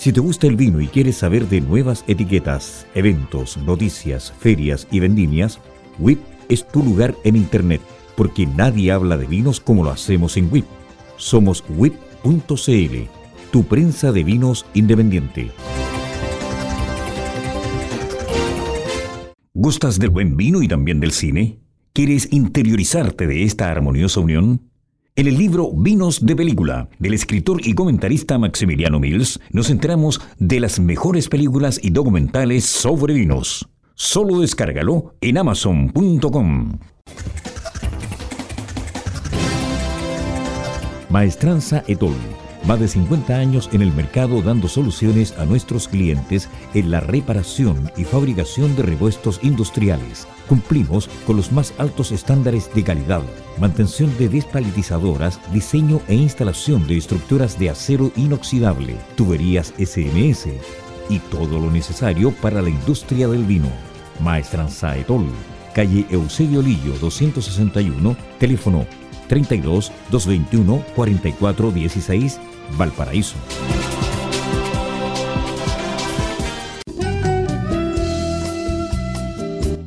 Si te gusta el vino y quieres saber de nuevas etiquetas, eventos, noticias, ferias y vendimias, WIP es tu lugar en Internet, porque nadie habla de vinos como lo hacemos en WIP. Somos WIP.cl, tu prensa de vinos independiente. ¿Gustas del buen vino y también del cine? ¿Quieres interiorizarte de esta armoniosa unión? En el libro Vinos de Película, del escritor y comentarista Maximiliano Mills, nos enteramos de las mejores películas y documentales sobre vinos. Solo descárgalo en amazon.com. Maestranza Etol más de 50 años en el mercado dando soluciones a nuestros clientes en la reparación y fabricación de repuestos industriales. Cumplimos con los más altos estándares de calidad, mantención de despalitizadoras, diseño e instalación de estructuras de acero inoxidable, tuberías SMS y todo lo necesario para la industria del vino. Maestranza Etol, calle Eusebio Lillo 261, teléfono 32 221 44 16 Valparaíso.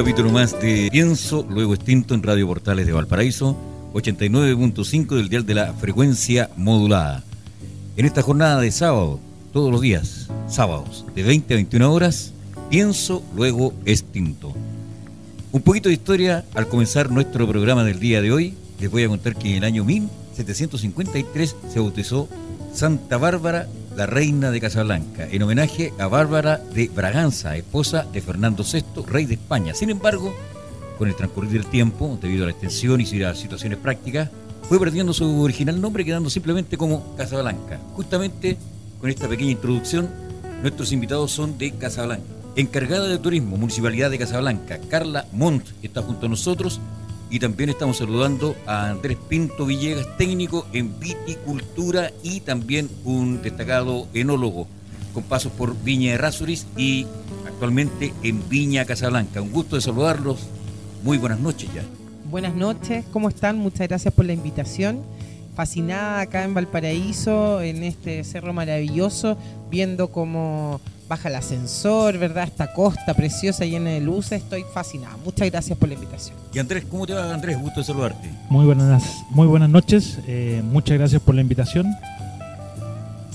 Capítulo más de Pienso, luego extinto en Radio Portales de Valparaíso, 89.5 del dial de la frecuencia modulada. En esta jornada de sábado, todos los días, sábados, de 20 a 21 horas, Pienso, luego extinto. Un poquito de historia al comenzar nuestro programa del día de hoy. Les voy a contar que en el año 1753 se bautizó Santa Bárbara la reina de Casablanca, en homenaje a Bárbara de Braganza, esposa de Fernando VI, rey de España. Sin embargo, con el transcurrir del tiempo, debido a la extensión y a las situaciones prácticas, fue perdiendo su original nombre, quedando simplemente como Casablanca. Justamente con esta pequeña introducción, nuestros invitados son de Casablanca. Encargada de turismo, Municipalidad de Casablanca, Carla Montt, que está junto a nosotros, y también estamos saludando a Andrés Pinto Villegas, técnico en viticultura y también un destacado enólogo, con pasos por Viña de Rasuris y actualmente en Viña Casablanca. Un gusto de saludarlos. Muy buenas noches ya. Buenas noches, ¿cómo están? Muchas gracias por la invitación. Fascinada acá en Valparaíso, en este cerro maravilloso, viendo cómo baja el ascensor, ¿verdad? Esta costa preciosa llena de luces. Estoy fascinada. Muchas gracias por la invitación. Y Andrés, ¿cómo te va, Andrés? Gusto de saludarte. Muy buenas, muy buenas noches. Eh, muchas gracias por la invitación.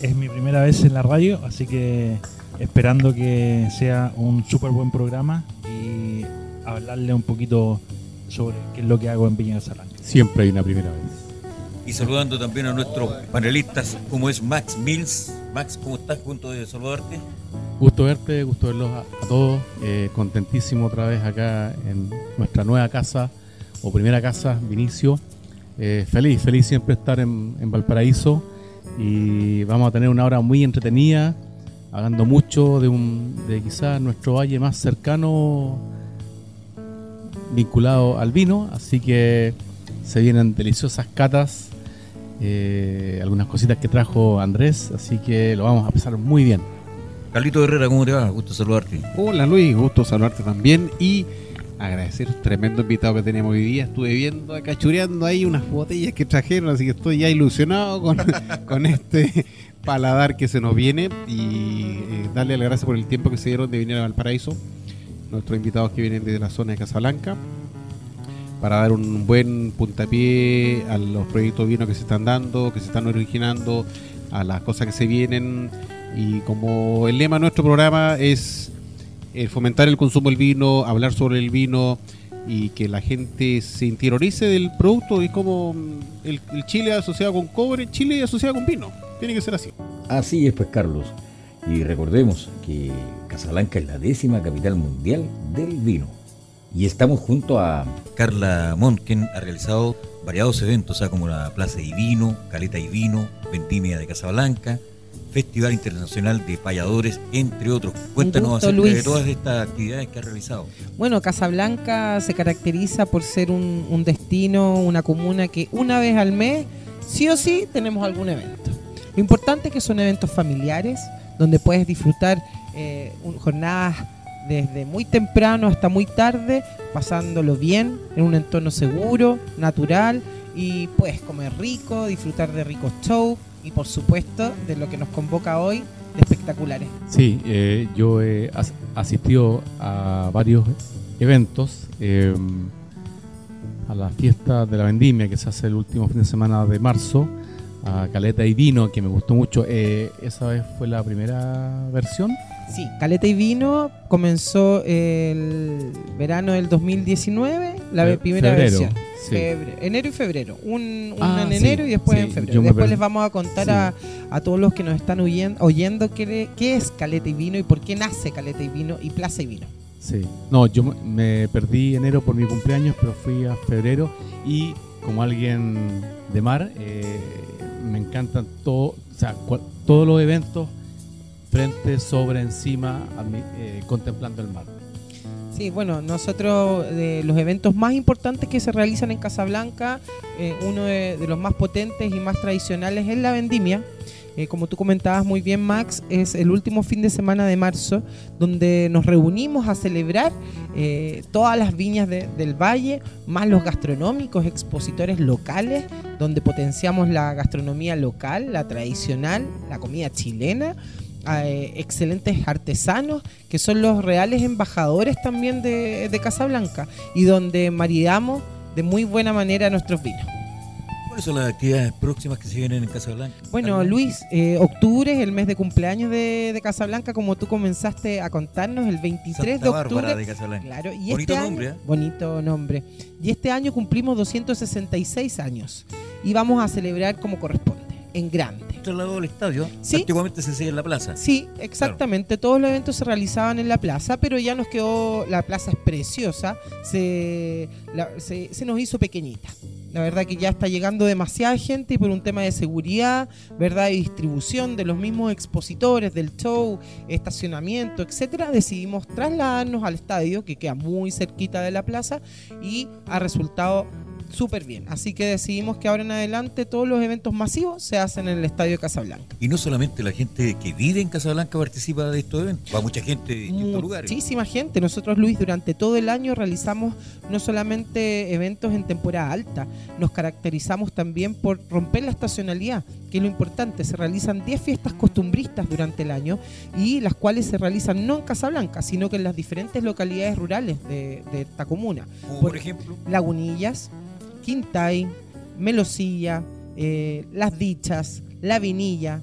Es mi primera vez en la radio, así que esperando que sea un súper buen programa y hablarle un poquito sobre qué es lo que hago en Viña de Salanca. Siempre hay una primera vez. Y saludando también a nuestros panelistas, como es Max Mills. Max, ¿cómo estás? Junto de saludarte. Gusto verte, gusto verlos a, todos. Eh, contentísimo otra vez acá en nuestra nueva casa o primera casa, Vinicio. Eh, feliz, feliz siempre estar en, Valparaíso y vamos a tener una hora muy entretenida, hablando mucho de, un, de quizás nuestro valle más cercano vinculado al vino, así que se vienen deliciosas catas, eh, algunas cositas que trajo Andrés, así que lo vamos a pasar muy bien. Carlito Herrera, ¿cómo te va? Gusto saludarte. Hola Luis, gusto saludarte también y agradecer un tremendo invitado que teníamos hoy día. Estuve viendo, acá chureando ahí unas botellas que trajeron, así que estoy ya ilusionado con, con este paladar que se nos viene y eh, darle las gracias por el tiempo que se dieron de venir a Valparaíso. Nuestros invitados que vienen desde la zona de Casablanca para dar un buen puntapié a los proyectos vinos que se están dando, que se están originando, a las cosas que se vienen y como el lema de nuestro programa es eh, fomentar el consumo del vino, hablar sobre el vino y que la gente se interiorice del producto y como mm, el, Chile asociado con cobre, Chile asociado con vino. Tiene que ser así. Así es, pues Carlos. Y recordemos que Casablanca es la décima capital mundial del vino. Y estamos junto a Carla Mon, quien ha realizado variados eventos, como la Plaza y Vino, Caleta y Vino, Vendimia de Casablanca, Festival Internacional de Payadores, entre otros. Cuéntanos gusto, acerca de todas estas actividades que ha realizado. Bueno, Casablanca se caracteriza por ser un, un destino, una comuna que una vez al mes, sí o sí, tenemos algún evento. Lo importante es que son eventos familiares, donde puedes disfrutar eh, un- jornadas desde muy temprano hasta muy tarde, pasándolo bien, en un entorno seguro, natural, y puedes comer rico, disfrutar de ricos shows y por supuesto de lo que nos convoca hoy, de espectaculares. Sí, eh, yo he as- asistido a varios eventos, eh, a la fiesta de la vendimia que se hace el último fin de semana de marzo, a Caleta y Vino, que me gustó mucho. Eh, esa vez fue la primera versión. Sí, Caleta y Vino comenzó el verano del 2019, la Fe- primera febrero, versión. sí. Febre- enero y febrero. Un, una Ah, en sí, enero y después sí, en febrero. Después les vamos a contar a, a todos los que nos están oyen- oyendo qué, qué es Caleta y Vino y por qué nace Caleta y Vino y Plaza y Vino. Sí. No, yo me- perdí enero por mi cumpleaños, pero fui a febrero y como alguien de mar, eh, me encantan todo, o sea, todos los eventos frente, sobre, encima, eh, contemplando el mar. Sí, bueno, nosotros de los eventos más importantes que se realizan en Casablanca, eh, uno de, los más potentes y más tradicionales es la vendimia. Eh, como tú comentabas muy bien, Max, es el último fin de semana de marzo, donde nos reunimos a celebrar eh, todas las viñas de- del valle, más los gastronómicos, expositores locales, donde potenciamos la gastronomía local, la tradicional, la comida chilena eh, excelentes artesanos que son los reales embajadores también de, de Casablanca y donde maridamos de muy buena manera nuestros vinos. ¿Cuáles son las actividades próximas que se vienen en Casablanca? Bueno? Luis, eh, octubre es el mes de cumpleaños de, de Casablanca, como tú comenzaste a contarnos, el 23 Santa de Bárbara octubre. de Casablanca. Claro, y Bonito este nombre, año, ¿eh? bonito nombre. Y este año cumplimos 266 años y vamos a celebrar como corresponde, en grande. Trasladado al estadio. Sí. Antiguamente se hacía en la plaza. Sí, exactamente. Todos los eventos se realizaban en la plaza, pero ya nos quedó, la plaza es preciosa, se, la- se, se nos hizo pequeñita. La verdad que ya está llegando demasiada gente y por un tema de seguridad, verdad, y distribución de los mismos expositores del show, estacionamiento, etcétera, decidimos trasladarnos al estadio que queda muy cerquita de la plaza y ha resultado súper bien. Así que decidimos que ahora en adelante todos los eventos masivos se hacen en el estadio de Casablanca. Y no solamente la gente que vive en Casablanca participa de estos eventos, va mucha gente de distintos lugares. Muchísima gente. Nosotros, Luis, durante todo el año realizamos no solamente eventos en temporada alta, nos caracterizamos también por romper la estacionalidad, es lo importante. Se realizan 10 fiestas costumbristas durante el año y las cuales se realizan no en Casablanca, sino que en las diferentes localidades rurales de, de esta comuna. Como por- por ejemplo, Lagunillas, Quintay, Melosilla, eh, Las Dichas, La Vinilla,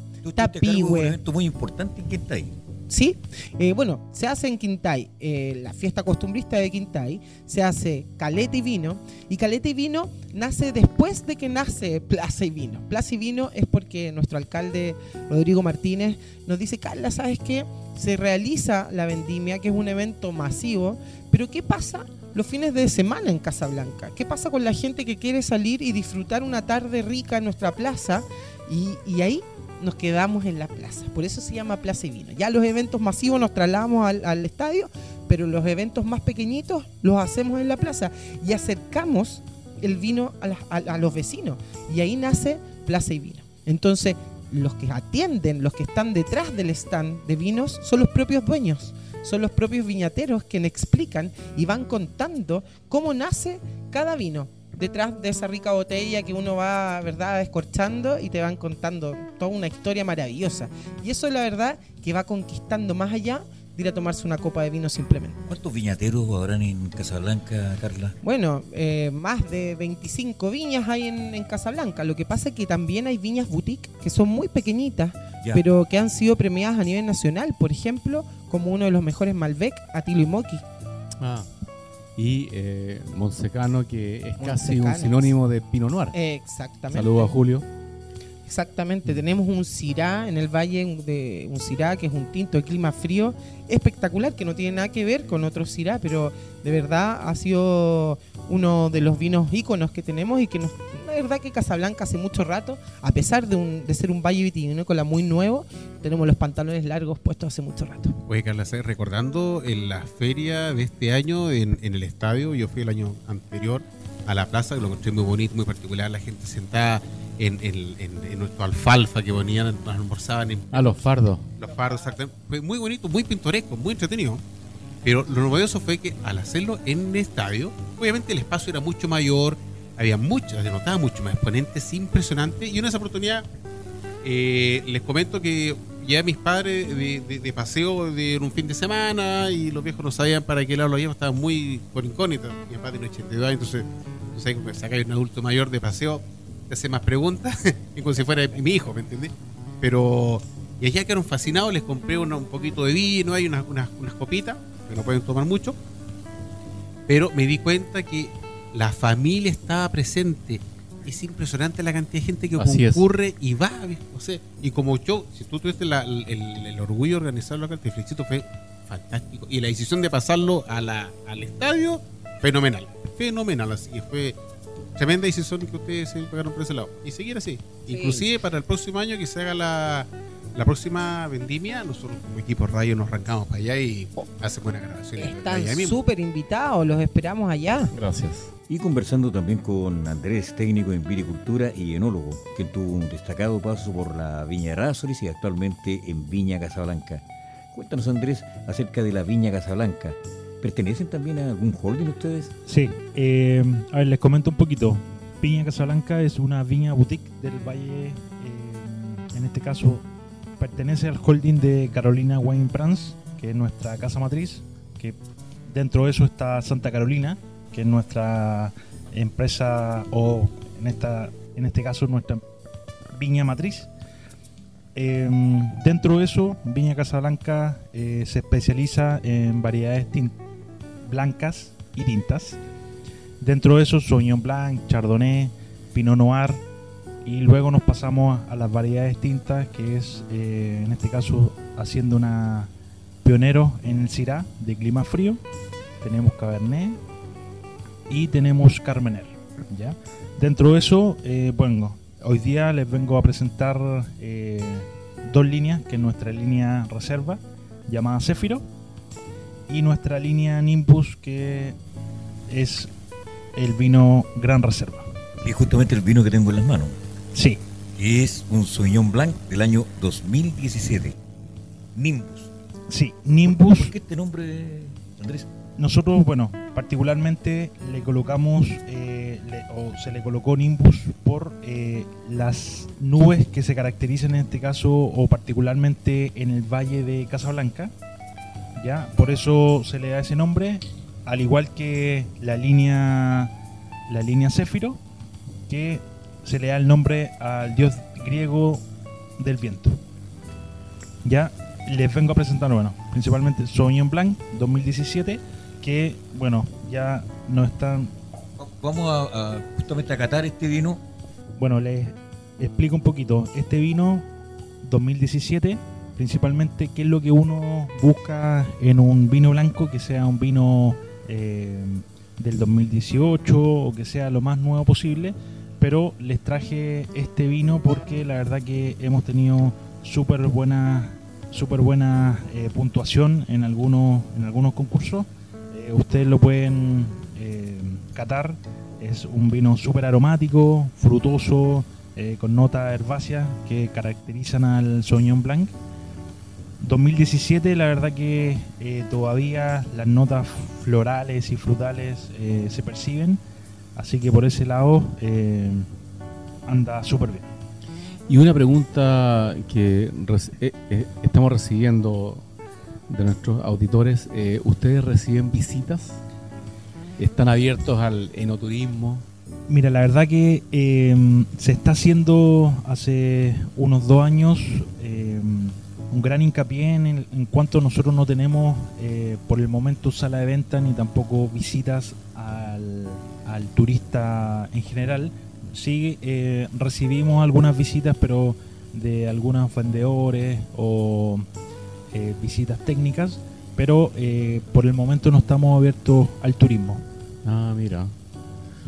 de un evento muy importante en Quintay. Sí, eh, bueno, se hace en Quintay, eh, la fiesta costumbrista de Quintay, se hace caleta y vino, y caleta y vino nace después de que nace Plaza y Vino. Plaza y Vino es porque nuestro alcalde Rodrigo Martínez nos dice, Carla, ¿sabes qué? Se realiza la vendimia, que es un evento masivo, pero ¿qué pasa los fines de semana en Casablanca? ¿Qué pasa con la gente que quiere salir y disfrutar una tarde rica en nuestra plaza? Y, y ahí nos quedamos en la plaza. Por eso se llama Plaza y Vino. Ya los eventos masivos nos trasladamos al, estadio, pero los eventos más pequeñitos los hacemos en la plaza y acercamos el vino a- a los vecinos. Y ahí nace Plaza y Vino. Entonces, los que atienden, los que están detrás del stand de vinos, son los propios dueños. Son los propios viñateros quienes explican y van contando cómo nace cada vino detrás de esa rica botella que uno va, ¿verdad?, descorchando y te van contando toda una historia maravillosa. Y eso la verdad que va conquistando más allá de ir a tomarse una copa de vino simplemente. ¿Cuántos viñateros habrán en Casablanca, Carla? Bueno, eh, más de 25 viñas hay en, en Casablanca. Lo que pasa es que también hay viñas boutique que son muy pequeñitas, Ya. pero que han sido premiadas a nivel nacional. Por ejemplo, como uno de los mejores Malbec, Atilo y Moki. Ah. Y eh, Monsecano, que es casi un sinónimo de Pinot Noir. Exactamente. Saludos a Julio. Exactamente, tenemos un Cirá en el valle de un Cirá que es un tinto de clima frío espectacular que no tiene nada que ver con otro Cirá, pero de verdad ha sido uno de los vinos íconos que tenemos y que nos, la verdad que Casablanca hace mucho rato, a pesar de, un, de ser un valle vitivinícola muy nuevo, tenemos los pantalones largos puestos hace mucho rato. Oye, Carla, recordando en la feria de este año en el estadio, yo fui el año anterior a la plaza, que lo encontré muy bonito, muy particular, la gente sentada en, en, en, nuestro alfalfa que ponían, nos almorzaban en... Ah, los fardos. Los fardos, exactamente. Fue muy bonito, muy pintoresco, muy entretenido. Pero lo novedoso fue que al hacerlo en el estadio, obviamente el espacio era mucho mayor, había muchas, se notaba mucho más exponentes impresionantes. Y en esa oportunidad eh, les comento que ya mis padres de, de, paseo de un fin de semana y los viejos no sabían para qué lado lo llevaban, estaban muy por incógnita. Mi padre tiene 82 entonces, entonces saca un adulto mayor de paseo, te hace más preguntas, como si fuera mi hijo, ¿me entiendes? Pero, y allá quedaron fascinados, les compré un poquito de vino, hay unas, unas, unas copitas, que no pueden tomar mucho, pero me di cuenta que la familia estaba presente. Es impresionante la cantidad de gente que concurre y va, o sea, y como yo, si tú tuviste el, el, orgullo de organizarlo acá, te felicito, fue fantástico. Y la decisión de pasarlo a la, al estadio, fenomenal, fenomenal, así que fue tremenda decisión que ustedes se pegaron por ese lado. Y seguir así, inclusive para el próximo año que se haga la, la próxima vendimia, nosotros como equipo radio nos arrancamos para allá y hacemos buena grabación. Están súper invitados, los esperamos allá. Gracias. Y conversando también con Andrés, técnico en vinicultura y enólogo, que tuvo un destacado paso por la Viña Rásolis y actualmente en Viña Casablanca. Cuéntanos, Andrés, acerca de la Viña Casablanca. ¿Pertenecen también a algún holding ustedes? Sí, eh, a ver, les comento un poquito. Viña Casablanca es una viña boutique del Valle, eh, en este caso pertenece al holding de Carolina Wine Brands, que es nuestra casa matriz, que dentro de eso está Santa Carolina, que es nuestra empresa o en esta en este caso nuestra viña matriz. Em, dentro de eso, Viña Casablanca eh, se especializa en variedades blancas y tintas. Dentro de eso, Sauvignon Blanc, Chardonnay, Pinot Noir, y luego nos pasamos a las variedades tintas, que es eh, en este caso haciendo una pionero en el Syrah de clima frío. Tenemos Cabernet y tenemos Carmener. ¿ya? Dentro de eso, eh, bueno, hoy día les vengo a presentar eh, dos líneas, que es nuestra línea reserva llamada Céfiro y nuestra línea Nimbus que es el vino Gran Reserva. Y justamente el vino que tengo en las manos. Sí. Es un Sauvignon Blanc del año 2017. Nimbus. Sí, Nimbus. ¿Por qué este nombre, Andrés? Nosotros, bueno, particularmente le colocamos, eh, o se le colocó Nimbus por eh, las nubes que se caracterizan en este caso, o particularmente en el valle de Casablanca. ¿Ya? Por eso se le da ese nombre, al igual que la línea, la línea Céfiro, que se le da el nombre al dios griego del viento. Ya les vengo a presentar, bueno, principalmente Sauvignon Blanc 2017, que, bueno, ya no están... Vamos a, justamente a catar este vino. Bueno, les explico un poquito. Este vino 2017, principalmente, ¿qué es lo que uno busca en un vino blanco que sea un vino eh, del 2018 o que sea lo más nuevo posible? pero les traje este vino porque la verdad que hemos tenido súper buena, super buena eh, puntuación en algunos, en algunos concursos. Eh, ustedes lo pueden catar. Es un vino súper aromático, frutoso, con notas herbáceas que caracterizan al Sauvignon Blanc. 2017 la verdad que todavía las notas florales y frutales se perciben Así que por ese lado eh, anda súper bien. Y una pregunta que eh, eh, estamos recibiendo de nuestros auditores, ¿ustedes reciben visitas? ¿Están abiertos al enoturismo? Mira, la verdad que se está haciendo hace unos dos años un gran hincapié en, en, cuanto nosotros no tenemos por el momento sala de venta ni tampoco visitas al al turista en general, sí eh, recibimos algunas visitas, pero de algunos vendedores o eh, visitas técnicas, pero eh, por el momento no estamos abiertos al turismo. Ah, mira.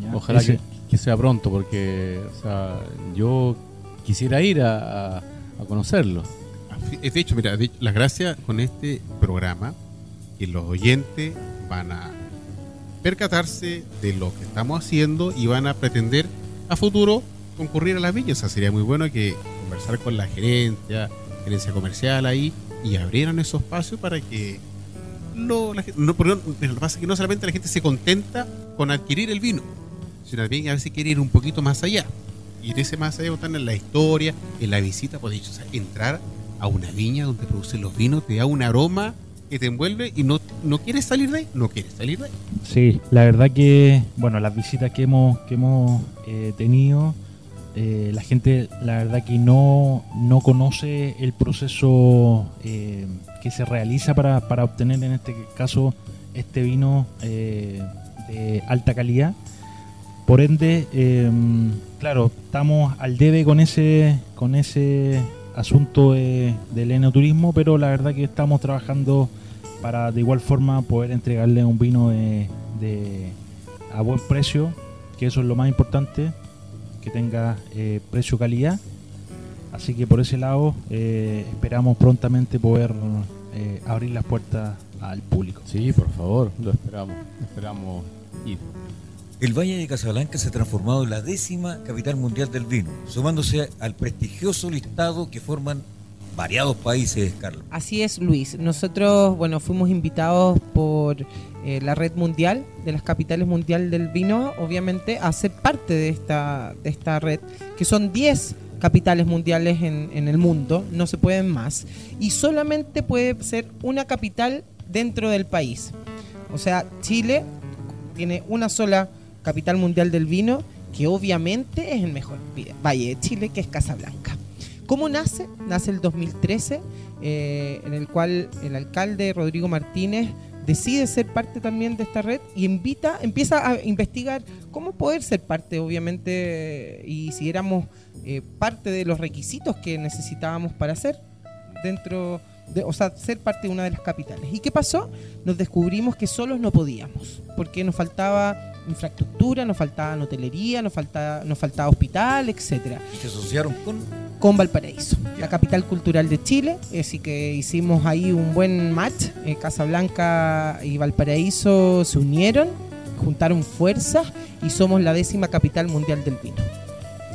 ¿ya? Ojalá Ese- que, que sea pronto, porque o sea, yo quisiera ir a, a- a conocerlo. De hecho, mira, de hecho, la gracia con este programa que los oyentes van a percatarse de lo que estamos haciendo y van a pretender a futuro concurrir a las villas. O sea, sería muy bueno que conversar con la gerencia, gerencia comercial ahí y abrieran esos espacios para que lo, la no, no- lo pasa que no solamente la gente se contenta con adquirir el vino, sino también a veces quiere ir un poquito más allá. Y en ese más allá están en la historia, en la visita, pues dicho, o sea, entrar a una viña donde producen los vinos, te da un aroma que te envuelve y no, no quieres salir de ahí, no quieres salir de ahí. Sí, la verdad que, bueno, las visitas que hemos, que hemos eh, tenido, eh, la gente, la verdad que no, no conoce el proceso eh, que se realiza para, para obtener, en este caso, este vino de alta calidad. Por ende, eh, claro, estamos al debe con ese, con ese asunto de- del enoturismo, pero la verdad que estamos trabajando para de igual forma poder entregarle un vino de, de- a buen precio, que eso es lo más importante, que tenga eh, precio-calidad. Así que por ese lado eh, esperamos prontamente poder eh, abrir las puertas al público. Sí, por favor, lo esperamos. Esperamos ir. El Valle de Casablanca se ha transformado en la décima capital mundial del vino, sumándose al prestigioso listado que forman variados países, Carlos. Así es, Luis. Nosotros, bueno, fuimos invitados por eh, la red mundial de las capitales mundial del vino, obviamente, a ser parte de esta, de esta red, que son 10 capitales mundiales en, en el mundo, no se pueden más, y solamente puede ser una capital dentro del país. O sea, Chile tiene una sola capital mundial del vino, que obviamente es el mejor valle de Chile, que es Casablanca. ¿Cómo nace? Nace el 2013, eh, en el cual el alcalde Rodrigo Martínez decide ser parte también de esta red y invita, empieza a investigar cómo poder ser parte, obviamente, y si éramos eh, parte de los requisitos que necesitábamos para ser dentro de, o sea, ser parte de una de las capitales. ¿Y qué pasó? Nos descubrimos que solos no podíamos, porque nos faltaba infraestructura, nos faltaba hotelería, nos faltaba, nos faltaba hospital, etcétera Y se asociaron con con Valparaíso, la capital cultural de Chile. Así que hicimos ahí un buen match. Eh, Casablanca y Valparaíso se unieron, juntaron fuerzas y somos la décima capital mundial del vino.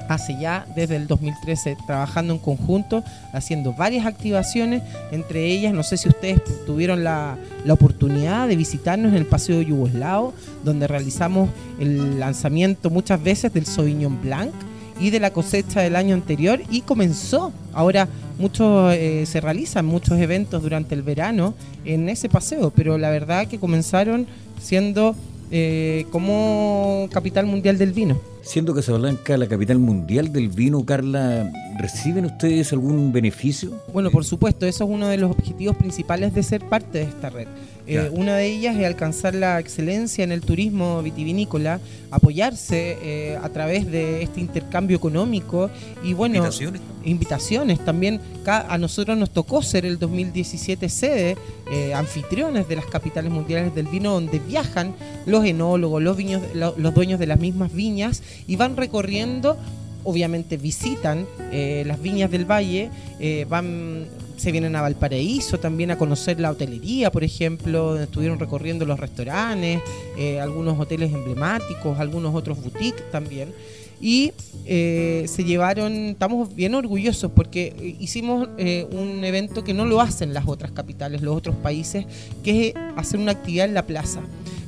Hace ya desde el 2013 trabajando en conjunto, haciendo varias activaciones, entre ellas, no sé si ustedes tuvieron la, la oportunidad de visitarnos en el Paseo Yugoslavo, donde realizamos el lanzamiento muchas veces del Sauvignon Blanc y de la cosecha del año anterior y comenzó. Ahora muchos eh, se realizan muchos eventos durante el verano en ese paseo, pero la verdad que comenzaron siendo eh, como capital mundial del vino. Siendo Casablanca la capital mundial del vino, Carla, ¿reciben ustedes algún beneficio? Bueno, por supuesto, eso es uno de los objetivos principales de ser parte de esta red. Eh, una de ellas es alcanzar la excelencia en el turismo vitivinícola, apoyarse eh, a través de este intercambio económico y bueno, ¿Invitaciones? invitaciones. También a nosotros nos tocó ser el 2017 sede, eh, anfitriones de las capitales mundiales del vino, donde viajan los enólogos, los, viños, lo- los dueños de las mismas viñas y van recorriendo. Obviamente visitan eh, las viñas del valle, eh, van, se vienen a Valparaíso también a conocer la hotelería, por ejemplo, estuvieron recorriendo los restaurantes, eh, algunos hoteles emblemáticos, algunos otros boutiques también y eh, se llevaron, estamos bien orgullosos porque eh, hicimos un evento que no lo hacen las otras capitales, los otros países, que es hacer una actividad en la plaza.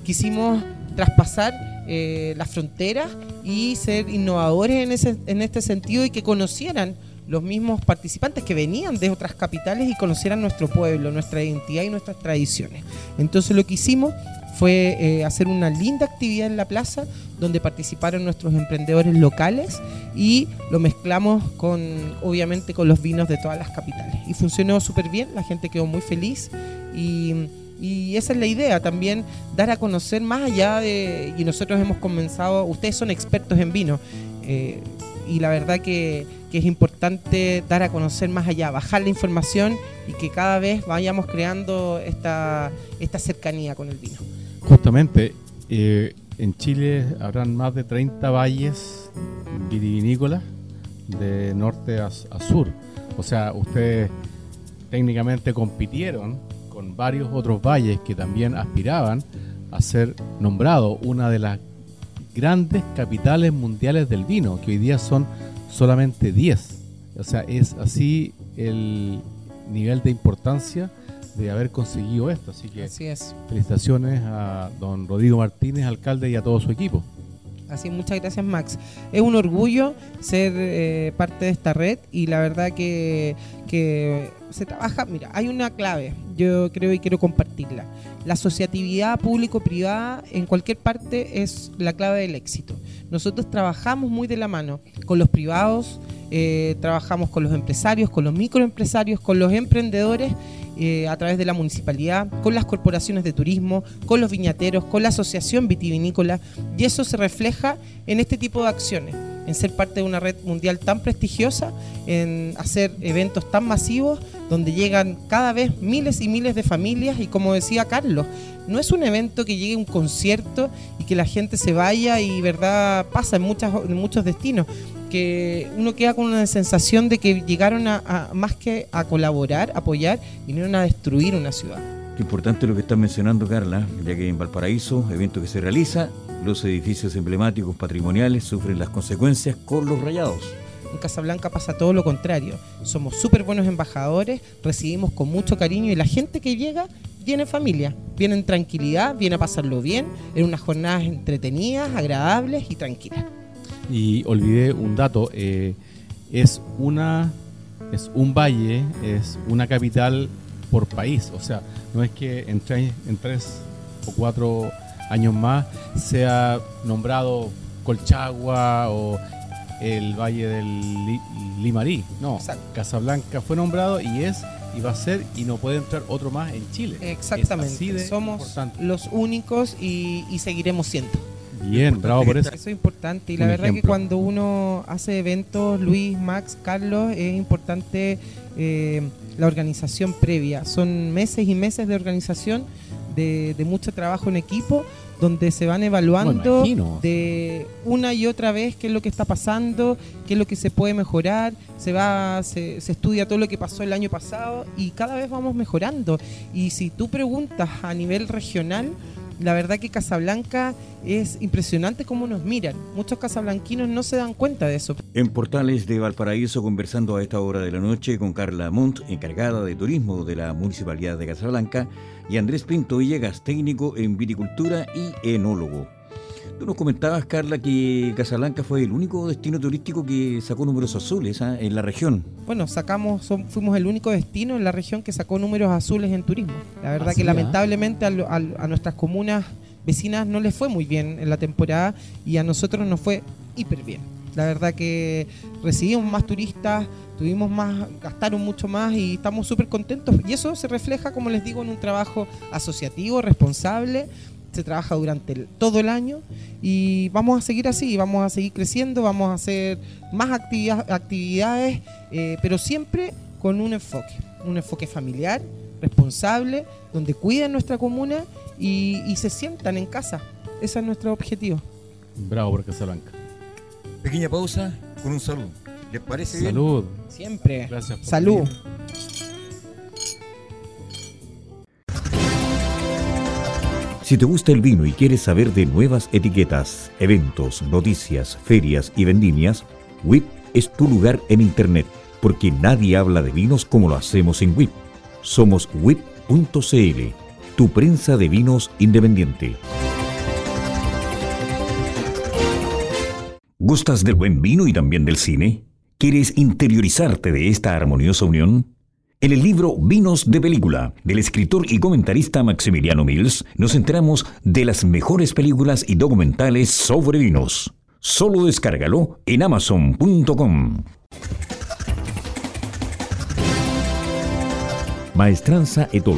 Quisimos traspasar las fronteras y ser innovadores en, ese, en este sentido y que conocieran los mismos participantes que venían de otras capitales y conocieran nuestro pueblo, nuestra identidad y nuestras tradiciones. Entonces lo que hicimos fue eh, hacer una linda actividad en la plaza donde participaron nuestros emprendedores locales y lo mezclamos con, obviamente, con los vinos de todas las capitales. Y funcionó súper bien, la gente quedó muy feliz y, esa es la idea, también dar a conocer más allá de, y nosotros hemos comenzado, ustedes son expertos en vino, Eh, y la verdad que, es importante dar a conocer más allá, bajar la información y que cada vez vayamos creando esta, esta cercanía con el vino. Justamente, eh, en Chile habrán más de 30 valles vitivinícolas de norte a, a sur. O sea, ustedes técnicamente compitieron con varios otros valles que también aspiraban a ser nombrado una de las grandes capitales mundiales del vino, que hoy día son solamente 10. O sea, es así el nivel de importancia de haber conseguido esto. Así que Así es. felicitaciones a don Rodrigo Martínez, alcalde, y a todo su equipo. Así, muchas gracias Max. Es un orgullo ser eh, parte de esta red y la verdad que, que se trabaja, mira, hay una clave, yo creo y quiero compartirla. La asociatividad público-privada en cualquier parte es la clave del éxito. Nosotros trabajamos muy de la mano con los privados, eh, trabajamos con los empresarios, con los microempresarios, con los emprendedores eh, a través de la municipalidad, con las corporaciones de turismo, con los viñateros, con la asociación vitivinícola y eso se refleja en este tipo de acciones, en ser parte de una red mundial tan prestigiosa, en hacer eventos tan masivos donde llegan cada vez miles y miles de familias y como decía Carlos, no es un evento que llegue un concierto y que la gente se vaya y verdad pasa en, muchos destinos que uno queda con una sensación de que llegaron más que a colaborar, apoyar, vinieron a destruir una ciudad. Qué importante lo que estás mencionando, Carla, ya que en Valparaíso, evento que se realiza, los edificios emblemáticos patrimoniales sufren las consecuencias con los rayados. En Casablanca pasa todo lo contrario. Somos súper buenos embajadores, recibimos con mucho cariño y la gente que llega viene en familia, viene en tranquilidad, viene a pasarlo bien, en unas jornadas entretenidas, agradables y tranquilas. Y olvidé un dato, eh, es una es un valle, es una capital por país, o sea, no es que en tres, en tres o cuatro años más sea nombrado Colchagua o el Valle del Li Limarí, no, Exacto. Casablanca fue nombrado y es y va a ser y no puede entrar otro más en Chile. Exactamente, somos importante. los únicos y, y seguiremos siendo. Bien, bravo por eso. Eso es importante y la Un verdad ejemplo. que cuando uno hace eventos, Luis, Max, Carlos, es importante eh, la organización previa. Son meses y meses de organización, de, de mucho trabajo en equipo, donde se van evaluando de una y otra vez qué es lo que está pasando, qué es lo que se puede mejorar, se va, se, se estudia todo lo que pasó el año pasado y cada vez vamos mejorando. Y si tú preguntas a nivel regional, la verdad que Casablanca es impresionante cómo nos miran. Muchos casablanquinos no se dan cuenta de eso. En Portales de Valparaíso, conversando a esta hora de la noche con Carla Montt, encargada de turismo de la Municipalidad de Casablanca, y Andrés Pinto Villegas, técnico en viticultura y enólogo. Tú nos comentabas, Carla, que Casablanca fue el único destino turístico que sacó números azules ¿ah? en la región. Bueno, sacamos, fuimos el único destino en la región que sacó números azules en turismo. La verdad Ah, que lamentablemente a, lo- a- a nuestras comunas vecinas no les fue muy bien en la temporada y a nosotros nos fue hiper bien. La verdad que recibimos más turistas, tuvimos más, gastaron mucho más y estamos súper contentos. Y eso se refleja, como les digo, en un trabajo asociativo, responsable. Se trabaja durante el- todo el año y vamos a seguir así, vamos a seguir creciendo, vamos a hacer más actividad- actividades, eh, pero siempre con un enfoque, un enfoque familiar, responsable, donde cuiden nuestra comuna y, y se sientan en casa. Ese es nuestro objetivo. Bravo por Casablanca. Pequeña pausa con un saludo. ¿Les parece bien? Salud. Siempre. Gracias por Salud. venir. Si te gusta el vino y quieres saber de nuevas etiquetas, eventos, noticias, ferias y vendimias, WIP es tu lugar en Internet, porque nadie habla de vinos como lo hacemos en WIP. Somos WIP.cl, tu prensa de vinos independiente. ¿Gustas del buen vino y también del cine? ¿Quieres interiorizarte de esta armoniosa unión? En el libro Vinos de Película, del escritor y comentarista Maximiliano Mills, nos enteramos de las mejores películas y documentales sobre vinos. Solo descárgalo en amazon.com. Maestranza Etol,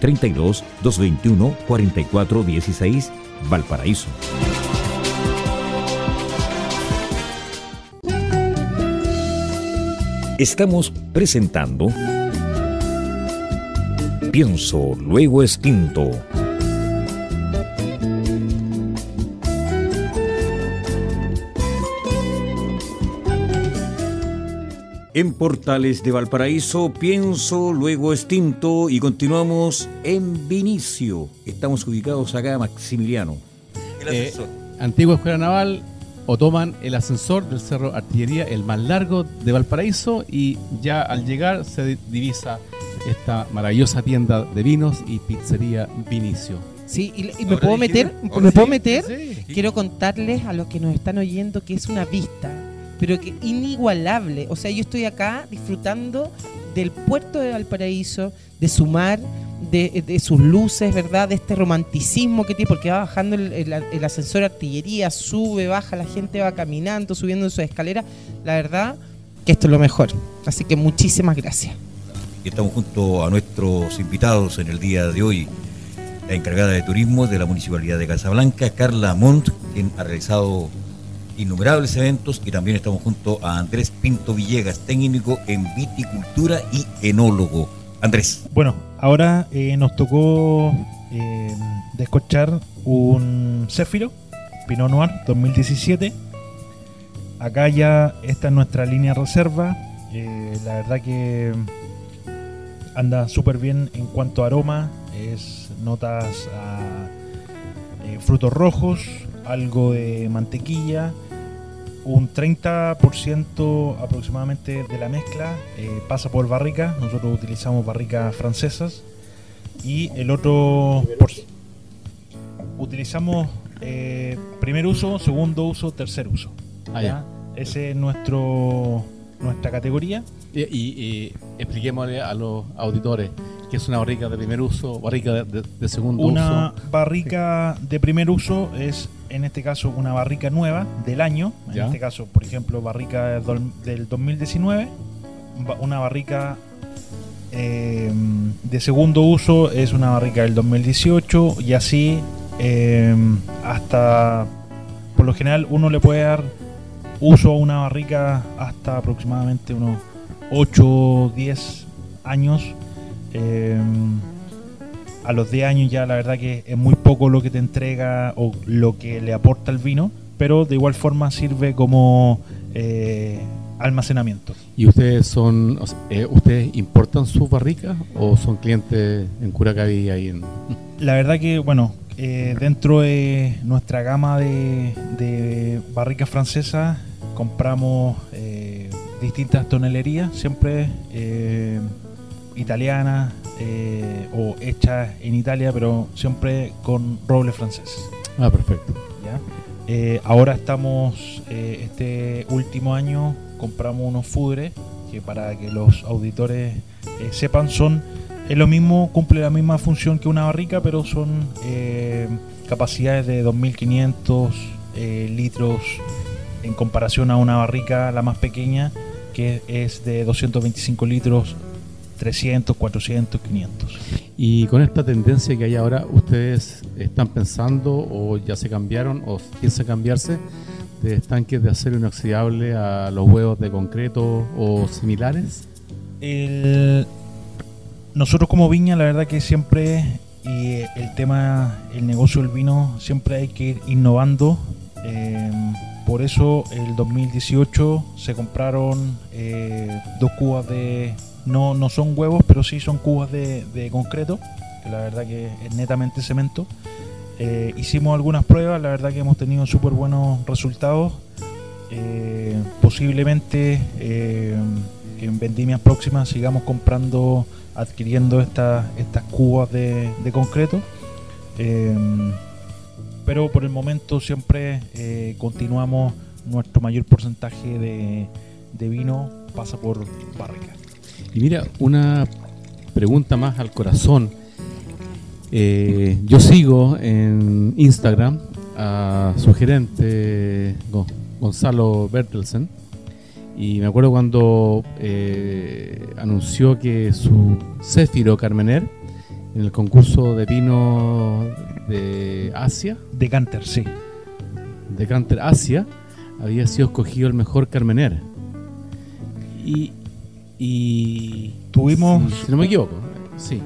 32 221 44 16 Valparaíso. Estamos presentando Pienso, luego extinto. En Portales de Valparaíso, pienso, luego extinto y continuamos en Vinicio. Estamos ubicados acá, Maximiliano. El eh, antigua Escuela Naval, o toman el ascensor del Cerro Artillería, el más largo de Valparaíso, y ya al llegar se divisa esta maravillosa tienda de vinos y pizzería Vinicio. Sí, y, me puedo meter, me puedo meter. Quiero contarles a los que nos están oyendo que es una vista pero que inigualable. O sea, yo estoy acá disfrutando del puerto de Valparaíso, de su mar, de, sus luces, ¿verdad? De este romanticismo que tiene, porque va bajando el, ascensor de artillería, sube, baja, la gente va caminando, subiendo en su escalera. La verdad que esto es lo mejor. Así que muchísimas gracias. Estamos junto a nuestros invitados en el día de hoy. La encargada de turismo de la Municipalidad de Casablanca, Carla Montt, quien ha realizado innumerables eventos y también estamos junto a Andrés Pinto Villegas, técnico en viticultura y enólogo. Andrés. Bueno, ahora eh, nos tocó eh, un Céfiro Pinot Noir 2017. Acá ya está en nuestra línea reserva. Eh, la verdad que anda súper bien en cuanto a aroma. Es notas a frutos rojos, algo de mantequilla un 30% aproximadamente de la mezcla eh, pasa por barrica. Nosotros utilizamos barricas francesas. Y el otro... Por, utilizamos eh, primer uso, segundo uso, tercer uso. Ah, Ese es nuestro, nuestra categoría. Y, y, expliquémosle a los auditores que es una barrica de primer uso, barrica de, segundo uso. Una barrica de primer uso es en este caso una barrica nueva del año, en este caso, por ejemplo, barrica del 2019, una barrica eh, de segundo uso es una barrica del 2018 y así eh, hasta, por lo general, uno le puede dar uso a una barrica hasta aproximadamente unos 8 o 10 años. Eh, a los 10 años ya la verdad que es muy poco lo que te entrega o lo que le aporta el vino, pero de igual forma sirve como eh, almacenamiento. ¿Y ustedes son, eh, ustedes importan sus barricas o son clientes en Curacaví ahí en... La verdad que, bueno, eh, dentro de nuestra gama de, barricas francesas compramos distintas tonelerías, siempre italianas, eh, o hecha en Italia, pero siempre con roble francés. Ah, perfecto. Eh, ahora estamos, eh, este último año, compramos unos fudres que para que los auditores sepan son, es lo mismo, cumple la misma función que una barrica, pero son capacidades de 2.500 litros en comparación a una barrica, la más pequeña, que es de 225 litros 300, 400, 500. Y con esta tendencia que hay ahora, ¿ustedes están pensando o ya se cambiaron o piensan cambiarse de estanques de acero inoxidable a los huevos de concreto o similares? nosotros como viña, la verdad que siempre, y el tema, el negocio del vino, siempre hay que ir innovando. Eh, por eso el 2018 se compraron eh, dos cubas de no, no son huevos, pero sí son cubas de, concreto, que la verdad que es netamente cemento. Eh, hicimos algunas pruebas, la verdad que hemos tenido súper buenos resultados. Eh, posiblemente eh, en vendimias próximas sigamos comprando, adquiriendo estas estas cubas de, concreto. pero por el momento siempre eh, continuamos nuestro mayor porcentaje de, de vino pasa por barrica. Y mira, una pregunta más al corazón. Eh, yo sigo en Instagram a su gerente Go- Gonzalo Bertelsen y me acuerdo cuando eh, anunció que su Céfiro Carmener en el concurso de vino de Asia, De Canter, sí. de Canter Asia, había sido escogido el mejor Carmener. Y, y Tuvimos- si, no me equivoco, sí.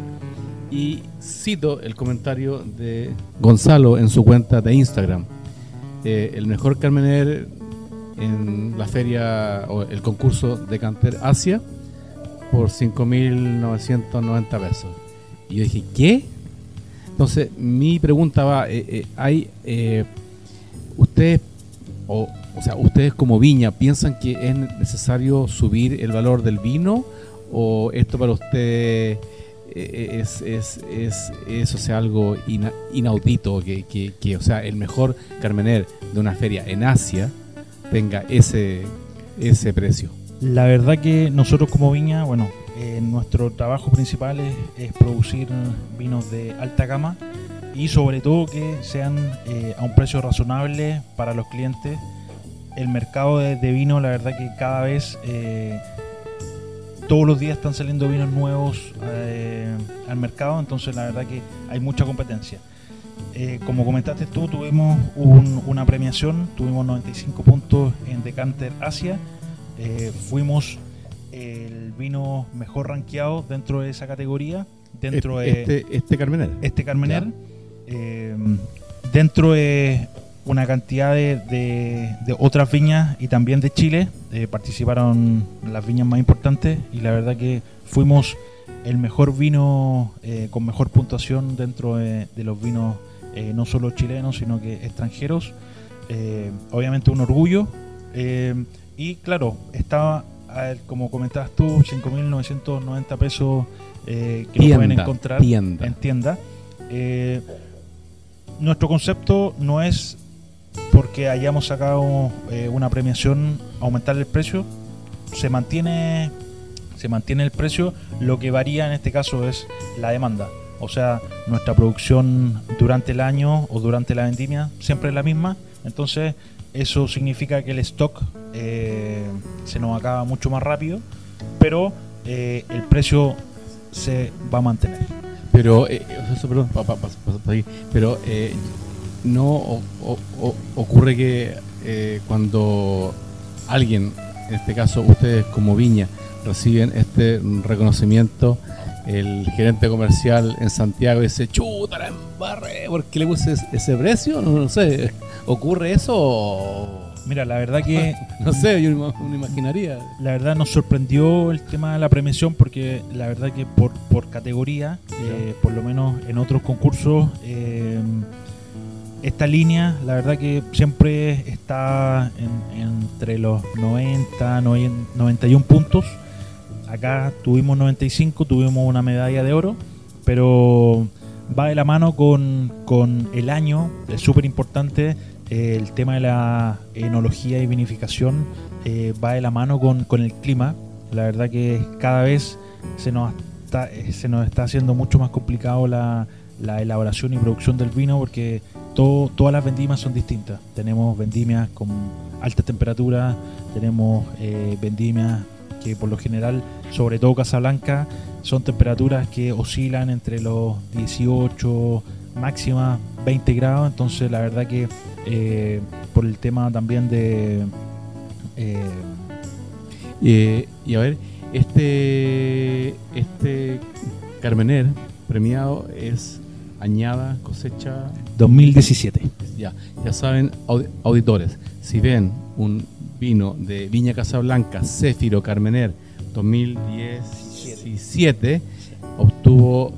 Y cito el comentario de Gonzalo en su cuenta de Instagram. Eh, el mejor Carmener en la feria o el concurso de Canter Asia por 5.990 pesos. Y yo dije, ¿qué? Entonces, mi pregunta va, eh, eh, hay, eh, ustedes, o, o sea, ustedes como viña, ¿piensan que es necesario subir el valor del vino? ¿O esto para ustedes eh, es, es, es, es, o sea, algo ina- inaudito? Que, que, que, o sea, el mejor Carmener de una feria en Asia tenga ese, ese precio. La verdad que nosotros como viña, bueno, eh, nuestro trabajo principal es producir vinos de alta gama y sobre todo que sean eh, a un precio razonable para los clientes. El mercado de, de vino, la verdad que cada vez, eh, todos los días están saliendo vinos nuevos eh, al mercado, entonces la verdad que hay mucha competencia. Eh, como comentaste tú, tuvimos un- una premiación, tuvimos 95 puntos en Decanter Asia. Fuimos el vino mejor rankeado dentro de esa categoría, dentro de este, este Carmener. este Carmener, eh, dentro de una cantidad de, de- de otras viñas y también de Chile, eh, participaron las viñas más importantes y la verdad que fuimos el mejor vino eh, con mejor puntuación dentro de, de los vinos eh, no solo chilenos sino que extranjeros. Eh, obviamente un orgullo y claro, estaba como comentabas tú, 5.990 pesos eh, que lo pueden encontrar tienda. en tienda. Nuestro concepto no es porque hayamos sacado eh, una premiación aumentar el precio, se mantiene se mantiene el precio, lo que varía en este caso es la demanda. O sea, nuestra producción durante el año o durante la vendimia siempre es la misma, entonces eso significa que el stock eh, se nos acaba mucho más rápido, pero eh, el precio se va a mantener. Pero, eh, eso, perdón, pa- pa- pa- pero eh, no o- o- o- ocurre que eh, cuando alguien, en este caso ustedes como Viña, reciben este reconocimiento, el gerente comercial en Santiago dice, chuta, la embarré, ¿por qué le puse ese- precio? No, no sé, ¿ocurre eso o...? Mira, la verdad que No sé, yo no imaginaría. la verdad nos sorprendió el tema de la premiación porque la verdad que por, por categoría, eh, por lo menos en otros concursos, eh, esta línea la verdad que siempre está en- entre los 90, 91 puntos. Acá tuvimos 95, tuvimos una medalla de oro, pero va de la mano con, con el año, es súper importante eh, el tema de la enología y vinificación eh, va de la mano con, con el clima. La verdad que cada vez se nos está, eh, se nos está haciendo mucho más complicado la, la elaboración y producción del vino porque todas las vendimias son distintas. Tenemos vendimias con alta temperatura, tenemos eh, vendimias que por lo general, sobre todo Casablanca, son temperaturas que oscilan entre los 18 máximas 20 grados, entonces la verdad que eh, por el tema también de Eh, y a ver, este, este Carmener premiado es añada cosecha 2017. Ya, ya saben, audi- auditores, si ven un vino de Viña Casablanca, Céfiro Carmener 2017, obtuvo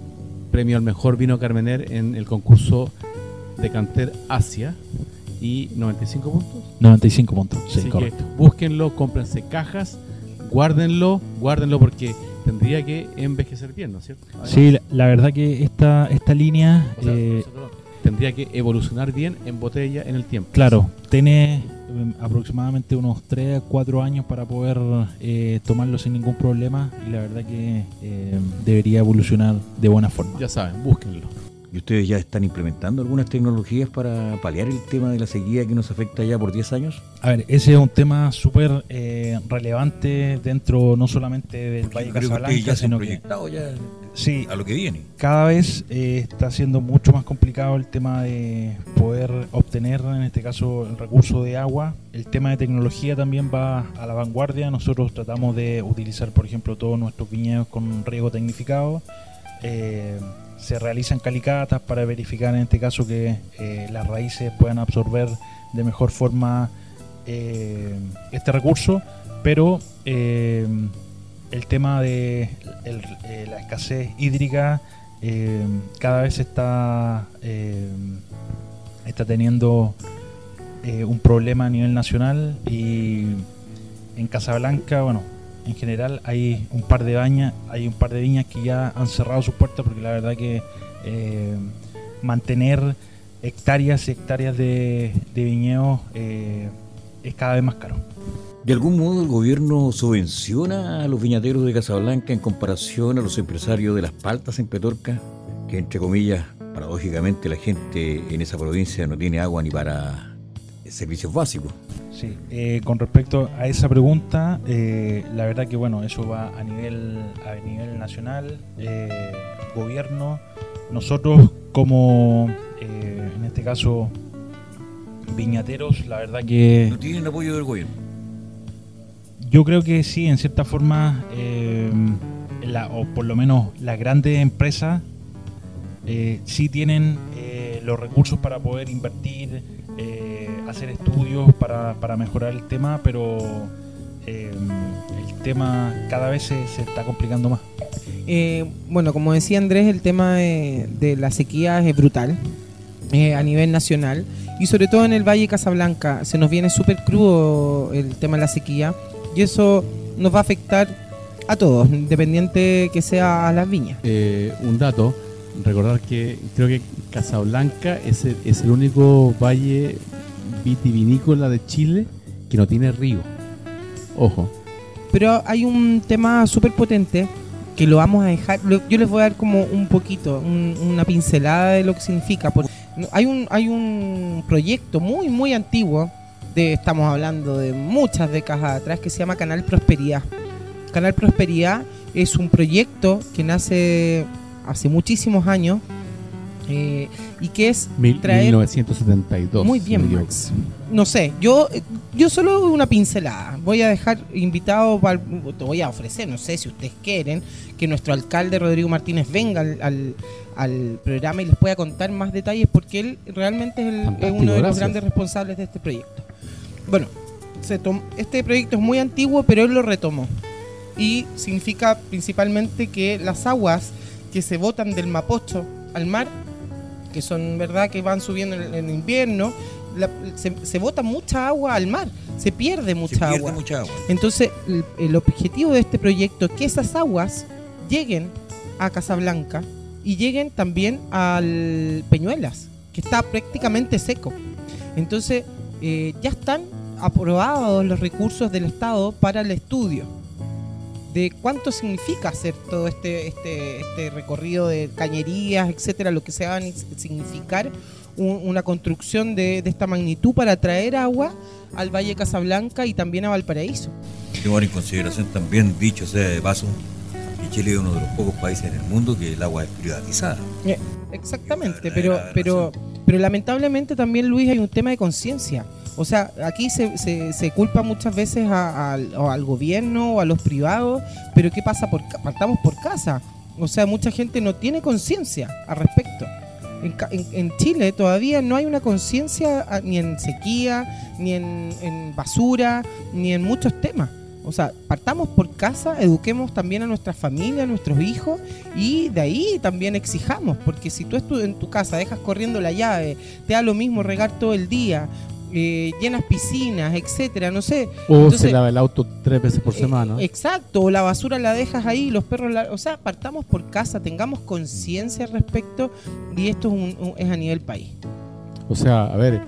premio al mejor vino Carmener en el concurso de Canter Asia y 95 puntos. 95 puntos, sí, Así que correcto. búsquenlo, cómprense cajas, guárdenlo, guárdenlo porque tendría que envejecer bien, ¿no es cierto? Sí, la, la verdad que esta, esta línea, O sea, eh, tendría que evolucionar bien en botella en el tiempo. Claro, tiene em, aproximadamente unos 3 a 4 años para poder eh, tomarlo sin ningún problema y la verdad que eh, debería evolucionar de buena forma. Ya saben, búsquenlo. ¿Y ustedes ya están implementando algunas tecnologías para paliar el tema de la sequía que nos afecta ya por 10 años? A ver, ese es un tema súper eh, relevante dentro no solamente del Valle Creo que ustedes Casablanca, ya sino que ya sí, a lo que viene. cada vez eh, está siendo mucho más complicado el tema de poder obtener, en este caso, el recurso de agua. El tema de tecnología también va a la vanguardia. Nosotros tratamos de utilizar, por ejemplo, todos nuestros viñedos con riego tecnificado. Eh, se realizan calicatas para verificar, en este caso, que eh, las raíces puedan absorber de mejor forma eh, este recurso, pero eh, el tema de la escasez hídrica cada vez está, está teniendo un problema a nivel nacional y en Casablanca, bueno, en general hay un par de bañas, hay un par de viñas que ya han cerrado sus puertas porque la verdad que eh, mantener hectáreas y hectáreas de, de viñedos eh, es cada vez más caro. ¿De algún modo el gobierno subvenciona a los viñateros de Casablanca en comparación a los empresarios de las paltas en Petorca? Que entre comillas, paradójicamente la gente en esa provincia no tiene agua ni para servicios básicos. Sí, eh, con respecto a esa pregunta, eh, la verdad que bueno, eso va a nivel a nivel nacional, eh, gobierno. Nosotros como, eh, en este caso, viñateros, la verdad que No tienen apoyo del gobierno. yo creo que sí, en cierta forma, la- o por lo menos las grandes empresas sí tienen eh, los recursos para poder invertir, eh, hacer estudios para, para mejorar el tema, pero eh, el tema cada vez se, se está complicando más. Eh, bueno, como decía Andrés, el tema de, de la sequía es brutal eh, a nivel nacional y sobre todo en el Valle Casablanca se nos viene súper crudo el tema de la sequía y eso nos va a afectar a todos, independiente que sea a las viñas. Eh, un dato, recordar que creo que Casablanca es el, es el único valle vitivinícola de Chile que no tiene río. Ojo, Pero hay un tema súper potente que lo vamos a dejar. yo les voy a dar como un poquito, un- una pincelada de lo que significa. Por- no, hay, un, hay un proyecto muy, muy antiguo, de, estamos hablando de muchas décadas atrás, que se llama Canal Prosperidad. Canal Prosperidad es un proyecto que nace hace muchísimos años eh, y que es mil- traer 1972. muy bien, Max. No sé, yo, yo solo una pincelada. Voy a dejar invitado, te voy a ofrecer, no sé si ustedes quieren, que nuestro alcalde Rodrigo Martínez venga al, al- al programa y les pueda contar más detalles porque él realmente es, el- es Fantástico, uno de los grandes responsables de este proyecto. Bueno, se este proyecto es muy antiguo, pero él lo retomó. Y significa principalmente que las aguas que se botan del Mapocho al mar, que son verdad que van subiendo en, en invierno, la- se, se bota mucha agua al mar, se pierde mucha Se pierde agua. mucha agua. Entonces, el, el objetivo de este proyecto es que esas aguas lleguen a Casablanca y lleguen también al Peñuelas, que está prácticamente seco. Entonces, eh, ya están aprobados los recursos del Estado para el estudio de cuánto significa hacer todo este, este, este recorrido de cañerías, etcétera, lo que se va a ni- significar un- una construcción de, de esta magnitud para traer agua al Valle Casablanca y también a Valparaíso. Tomar en consideración también, dicho sea de paso, que Chile es uno de los pocos países en el mundo que el agua es privatizada. Eh, Exactamente, pero, pero, pero lamentablemente también, Luis, hay un tema de conciencia. O sea, aquí se, se, culpa muchas veces a- al- gobierno o a los privados, pero ¿qué pasa? Por, partamos por casa. O sea, mucha gente no tiene conciencia al respecto. En, en- en Chile todavía no hay una conciencia ah, ni en sequía, ni en, basura, ni en muchos temas. O sea, partamos por casa, eduquemos también a nuestra familia, a nuestros hijos, y de ahí también exijamos, porque si tú en tu casa dejas corriendo la llave, te da lo mismo regar todo el día, eh, llenas piscinas, etcétera, no sé. O Entonces, se lava el auto tres veces por eh, semana. exacto, o la basura la dejas ahí, los perros la... O sea, partamos por casa, tengamos conciencia al respecto y esto es, un- un- es a nivel país. O sea, a ver.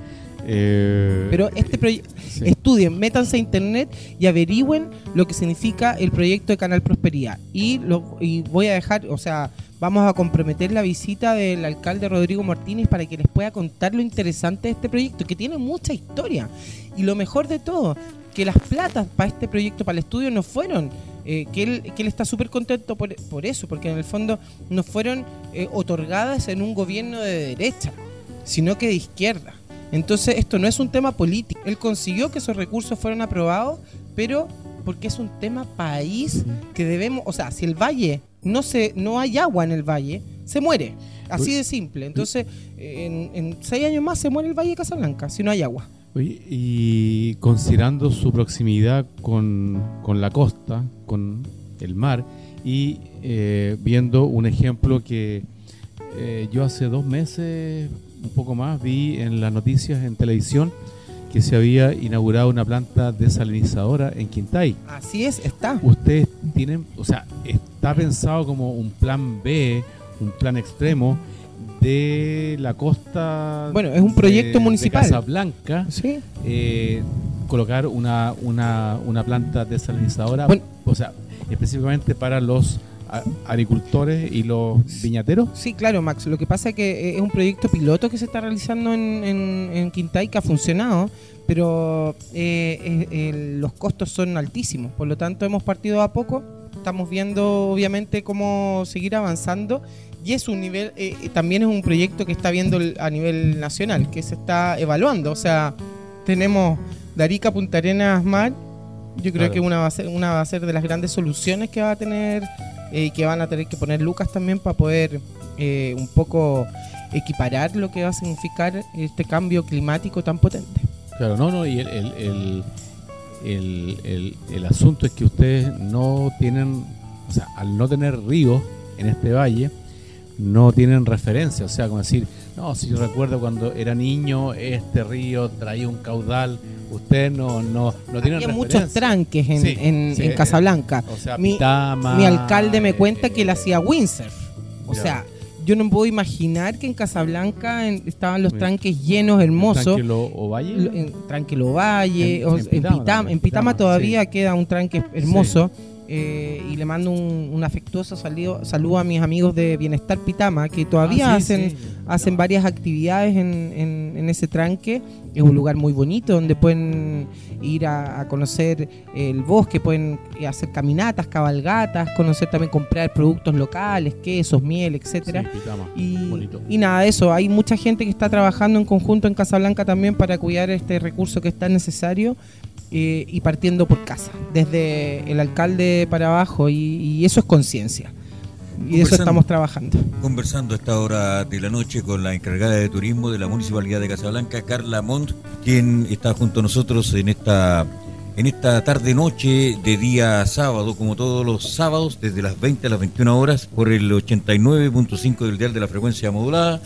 Eh, Pero este proyecto... sí. Estudien, métanse a internet y averigüen lo que significa el proyecto de Canal Prosperidad. Y, lo, y voy a dejar, o sea, vamos a comprometer la visita del alcalde Rodrigo Martínez para que les pueda contar lo interesante de este proyecto, que tiene mucha historia. Y lo mejor de todo, que las platas para este proyecto, para el estudio, no fueron, eh, que, él, que él está súper contento por, por eso, porque en el fondo no fueron eh, otorgadas en un gobierno de derecha, sino que de izquierda. Entonces esto no es un tema político. Él consiguió que esos recursos fueran aprobados, pero porque es un tema país que debemos, o sea, si el valle no se, no hay agua en el valle, se muere. Así de simple. Entonces, en, en seis años más se muere el valle de Casablanca si no hay agua. Oye, y considerando su proximidad con, con la costa, con el mar, y eh, viendo un ejemplo que eh, yo hace dos meses, un poco más, vi en las noticias en televisión que se había inaugurado una planta desalinizadora en Quintay. Así es, está. Ustedes tienen, o sea, está pensado como un plan B, un plan extremo de la costa. Bueno, es un proyecto de- de municipal. Casablanca Sí. eh, colocar una, una, una planta desalinizadora, Bueno. o sea, específicamente para los agricultores y los viñateros. Sí, claro, Max. Lo que pasa es que eh, es un proyecto piloto que se está realizando en, en, en Quintay que ha funcionado, pero eh, eh, los costos son altísimos. Por lo tanto, hemos partido a poco. Estamos viendo, obviamente, cómo seguir avanzando. Y es un nivel, eh, también es un proyecto que está viendo a nivel nacional, que se está evaluando. O sea, tenemos Darica Punta Arenas Mar. Yo creo Claro. que una va, a ser, una va a ser de las grandes soluciones que va a tener eh, que van a tener que poner Lucas también para poder eh, un poco equiparar lo que va a significar este cambio climático tan potente. Claro, no, no, y el, el- el- el asunto es que ustedes no tienen, o sea, al no tener ríos en este valle, no tienen referencia, o sea, como decir, no, si yo recuerdo cuando era niño, este río traía un caudal, ustedes no, no, no Había referencia. muchos tranques en, Sí, en- sí, en eh, Casablanca. O sea, Mi- Pitama, Mi alcalde me eh, cuenta que él eh, hacía windsurf. O ya. sea, yo no puedo imaginar que en Casablanca en- estaban los tranques llenos, hermosos. Tranquilo Ovalle. Lo- en Tranquilo Valle, En- Pitama Pitama, en Pitama Pitama, todavía queda un tranque hermoso. Eh, y le mando un, un afectuoso saludo, saludo a mis amigos de Bienestar Pitama, que todavía Ah, sí, hacen, sí. hacen varias actividades en, en- en ese tranque. Es un lugar muy bonito donde pueden ir a, a conocer el bosque, pueden hacer caminatas, cabalgatas, conocer también, comprar productos locales, quesos, miel, etcétera. Sí, Pitama, Y, bonito. y nada, eso, hay mucha gente que está trabajando en conjunto en Casablanca también para cuidar este recurso que es tan necesario eh, y partiendo por casa, desde el alcalde para abajo y, y eso es conciencia. Y de eso estamos trabajando. Conversando a esta hora de la noche con la encargada de turismo de la Municipalidad de Casablanca, Carla Montt, quien está junto a nosotros en esta, en esta tarde-noche de día sábado, como todos los sábados, desde las 20 a las 21 horas, por el 89.5 del dial de la frecuencia modulada.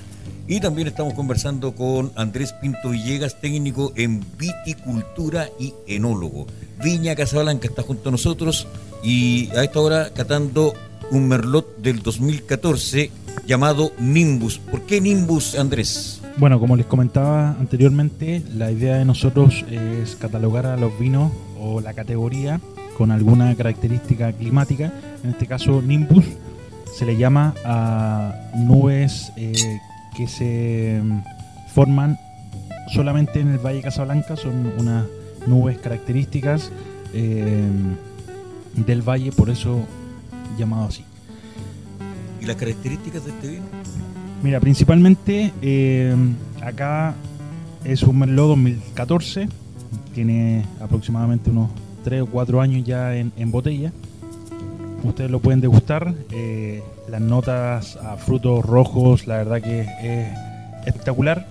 Y también estamos conversando con Andrés Pinto Villegas, técnico en viticultura y enólogo. Viña Casablanca está junto a nosotros y a esta hora catando un merlot del 2014 llamado Nimbus. ¿Por qué Nimbus, Andrés? Bueno, como les comentaba anteriormente, la idea de nosotros es catalogar a los vinos o la categoría con alguna característica climática. En este caso, Nimbus se le llama a nubes eh, que se mm, forman solamente en el Valle Casablanca. Son unas nubes características eh, del valle, por eso llamado así. ¿Y las características de este vino? Mira, principalmente eh, acá es un Merlot 2014, tiene aproximadamente unos 3 o 4 años ya en, en botella. Ustedes lo pueden degustar, eh, las notas a frutos rojos, la verdad que es espectacular.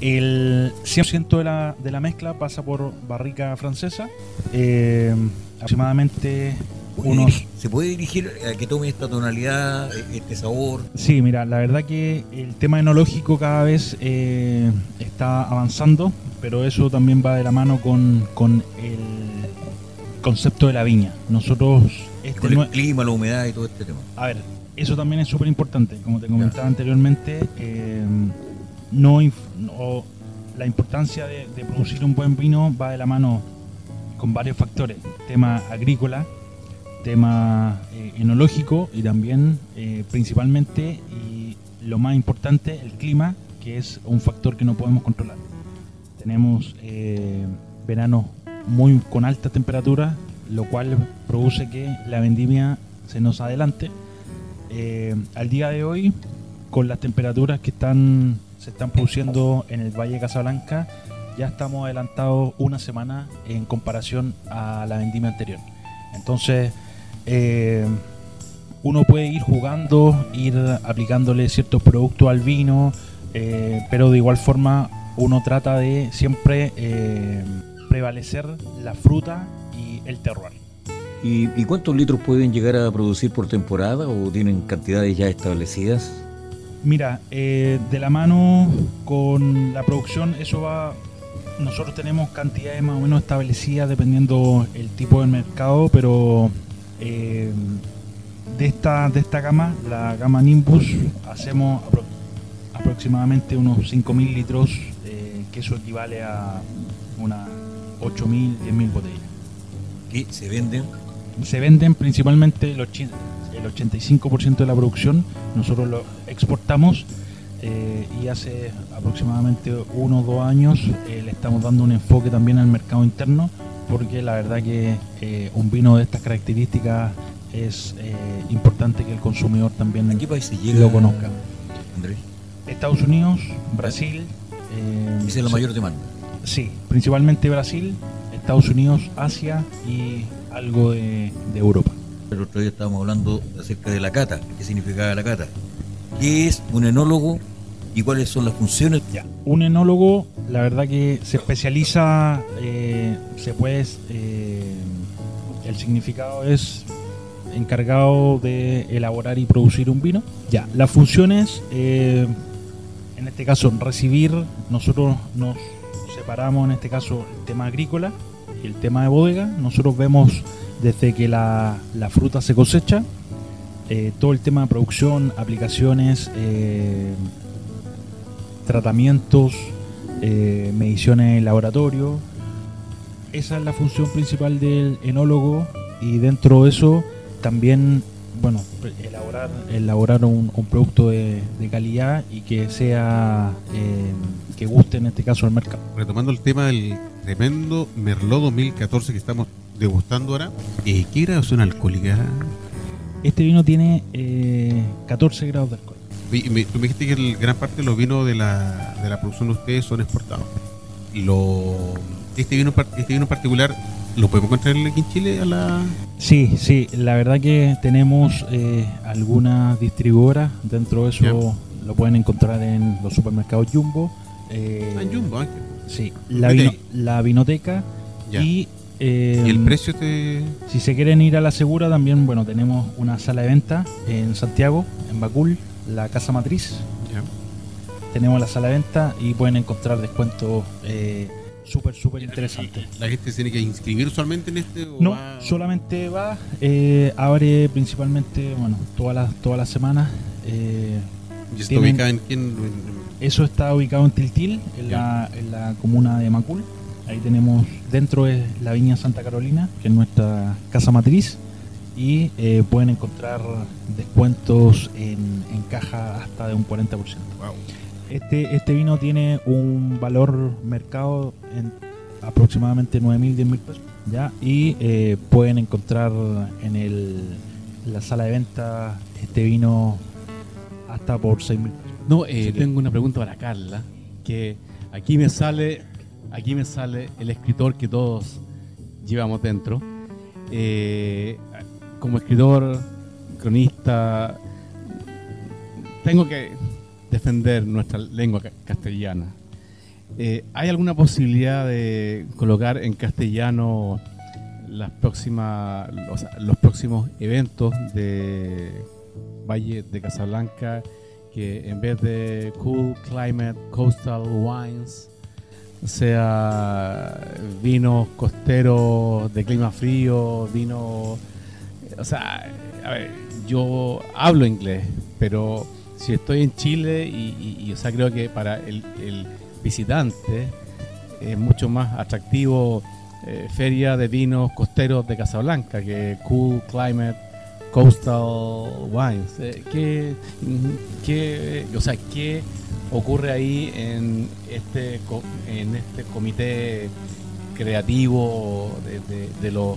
El 100% de la, de la mezcla pasa por barrica francesa, eh, aproximadamente unos... ¿Se puede dirigir a que tome esta tonalidad, este sabor? Sí, mira, la verdad que el tema enológico cada vez eh, está avanzando, pero eso también va de la mano con, con el concepto de la viña. Nosotros... Este con el clima, la humedad y todo este tema. A ver, eso también es súper importante. Como te comentaba anteriormente, eh, no, la importancia de, de producir un buen vino va de la mano con varios factores. Tema agrícola, tema eh, enológico y también eh, principalmente y lo más importante el clima que es un factor que no podemos controlar tenemos veranos muy con alta temperatura lo cual produce que la vendimia se nos adelante. Al día de hoy con las temperaturas que están se están produciendo en el Valle de Casablanca ya estamos adelantados una semana en comparación a la vendimia anterior. Entonces eh, uno puede ir jugando, ir aplicándole ciertos productos al vino, eh, pero de igual forma uno trata de siempre eh, prevalecer la fruta el terroir. ¿Y, cuántos litros pueden llegar a producir por temporada o tienen cantidades ya establecidas? Mira, de la mano con la producción, eso va. Nosotros tenemos cantidades más o menos establecidas dependiendo el tipo de mercado, pero eh, de, esta, de esta gama, la gama Nimbus, hacemos aproximadamente unos 5.000 litros, eh, que eso equivale a unas 8.000, 10.000 botellas. ¿Y se venden? Se venden principalmente el, 85% de la producción, nosotros lo exportamos eh, y hace aproximadamente uno o dos años le estamos dando un enfoque también al mercado interno porque la verdad que eh, un vino de estas características es eh, importante que el consumidor también ¿A qué país lo conozca. Andrés. Estados Unidos, Brasil. Eh, es la mayor demanda. Sí, principalmente Brasil, Estados Unidos, Asia y algo de, Europa. El otro día estábamos hablando acerca de la cata. ¿Qué significaba la cata? ¿Qué es un enólogo y cuáles son las funciones? Ya. Un enólogo, la verdad que se especializa, eh, se puede, eh, el significado es encargado de elaborar y producir un vino. Ya, las funciones, eh, en este caso, recibir, nosotros nos separamos en este caso el tema agrícola el tema de bodega. Nosotros vemos desde que la, la fruta se cosecha, todo el tema de producción, aplicaciones, tratamientos, eh, mediciones en laboratorio. Esa es la función principal del enólogo y dentro de eso también, bueno, elaborar, elaborar un, producto de, calidad y que sea, eh, que guste en este caso al mercado. Retomando el tema del tremendo Merlot 2014 que estamos degustando ahora, eh, ¿qué graduación alcohólica? Este vino tiene 14 grados de alcohol tú me dijiste que el, gran parte de los vinos de la, de la producción de ustedes son exportados. Lo, este vino este vino en particular ¿Lo podemos encontrar aquí en Chile a la...? Sí, sí, la verdad que tenemos eh, algunas distribuidoras, dentro de eso lo pueden encontrar en los supermercados Jumbo. Eh, ah, en Jumbo. Sí, la, la vinoteca y... Eh, ¿Y el precio te...? Si se quieren ir a la segura, también, bueno, tenemos una sala de venta en Santiago, en Bacul, la casa matriz. Tenemos la sala de venta y pueden encontrar descuentos eh, súper, súper interesantes. ¿La gente tiene que inscribir usualmente en este? no, solamente va, eh, abre principalmente, bueno, todas las todas las semanas. Eh, ¿Y está ubicado en quién? Eso está ubicado en Tiltil, en la, en la comuna de Macul. Ahí tenemos, dentro es la Viña Santa Carolina, que es nuestra casa matriz y eh, pueden encontrar descuentos en, caja hasta de un 40%. Este, este vino tiene un valor mercado en aproximadamente 9.000, 10.000 pesos. ¿ya? Y eh, pueden encontrar en el, la sala de venta este vino hasta por 6.000 pesos. No, eh, tengo una pregunta para Carla, que aquí me sale, aquí me sale el escritor que todos llevamos dentro. Eh, como escritor, cronista, tengo que defender nuestra lengua castellana. Eh, ¿Hay alguna posibilidad de colocar en castellano las próximas, o sea, los próximos eventos de Valle de Casablanca, que en vez de Cool Climate Coastal Wines, sea vinos costeros de clima frío, vino, o sea, a ver, yo hablo inglés, pero si estoy en Chile y, o sea, creo que para el, visitante es mucho más atractivo eh, feria de vinos costeros de Casablanca que Cool Climate Coastal Wines. Eh, ¿qué, qué, o sea, ¿qué ocurre ahí en este, en este comité creativo de, de los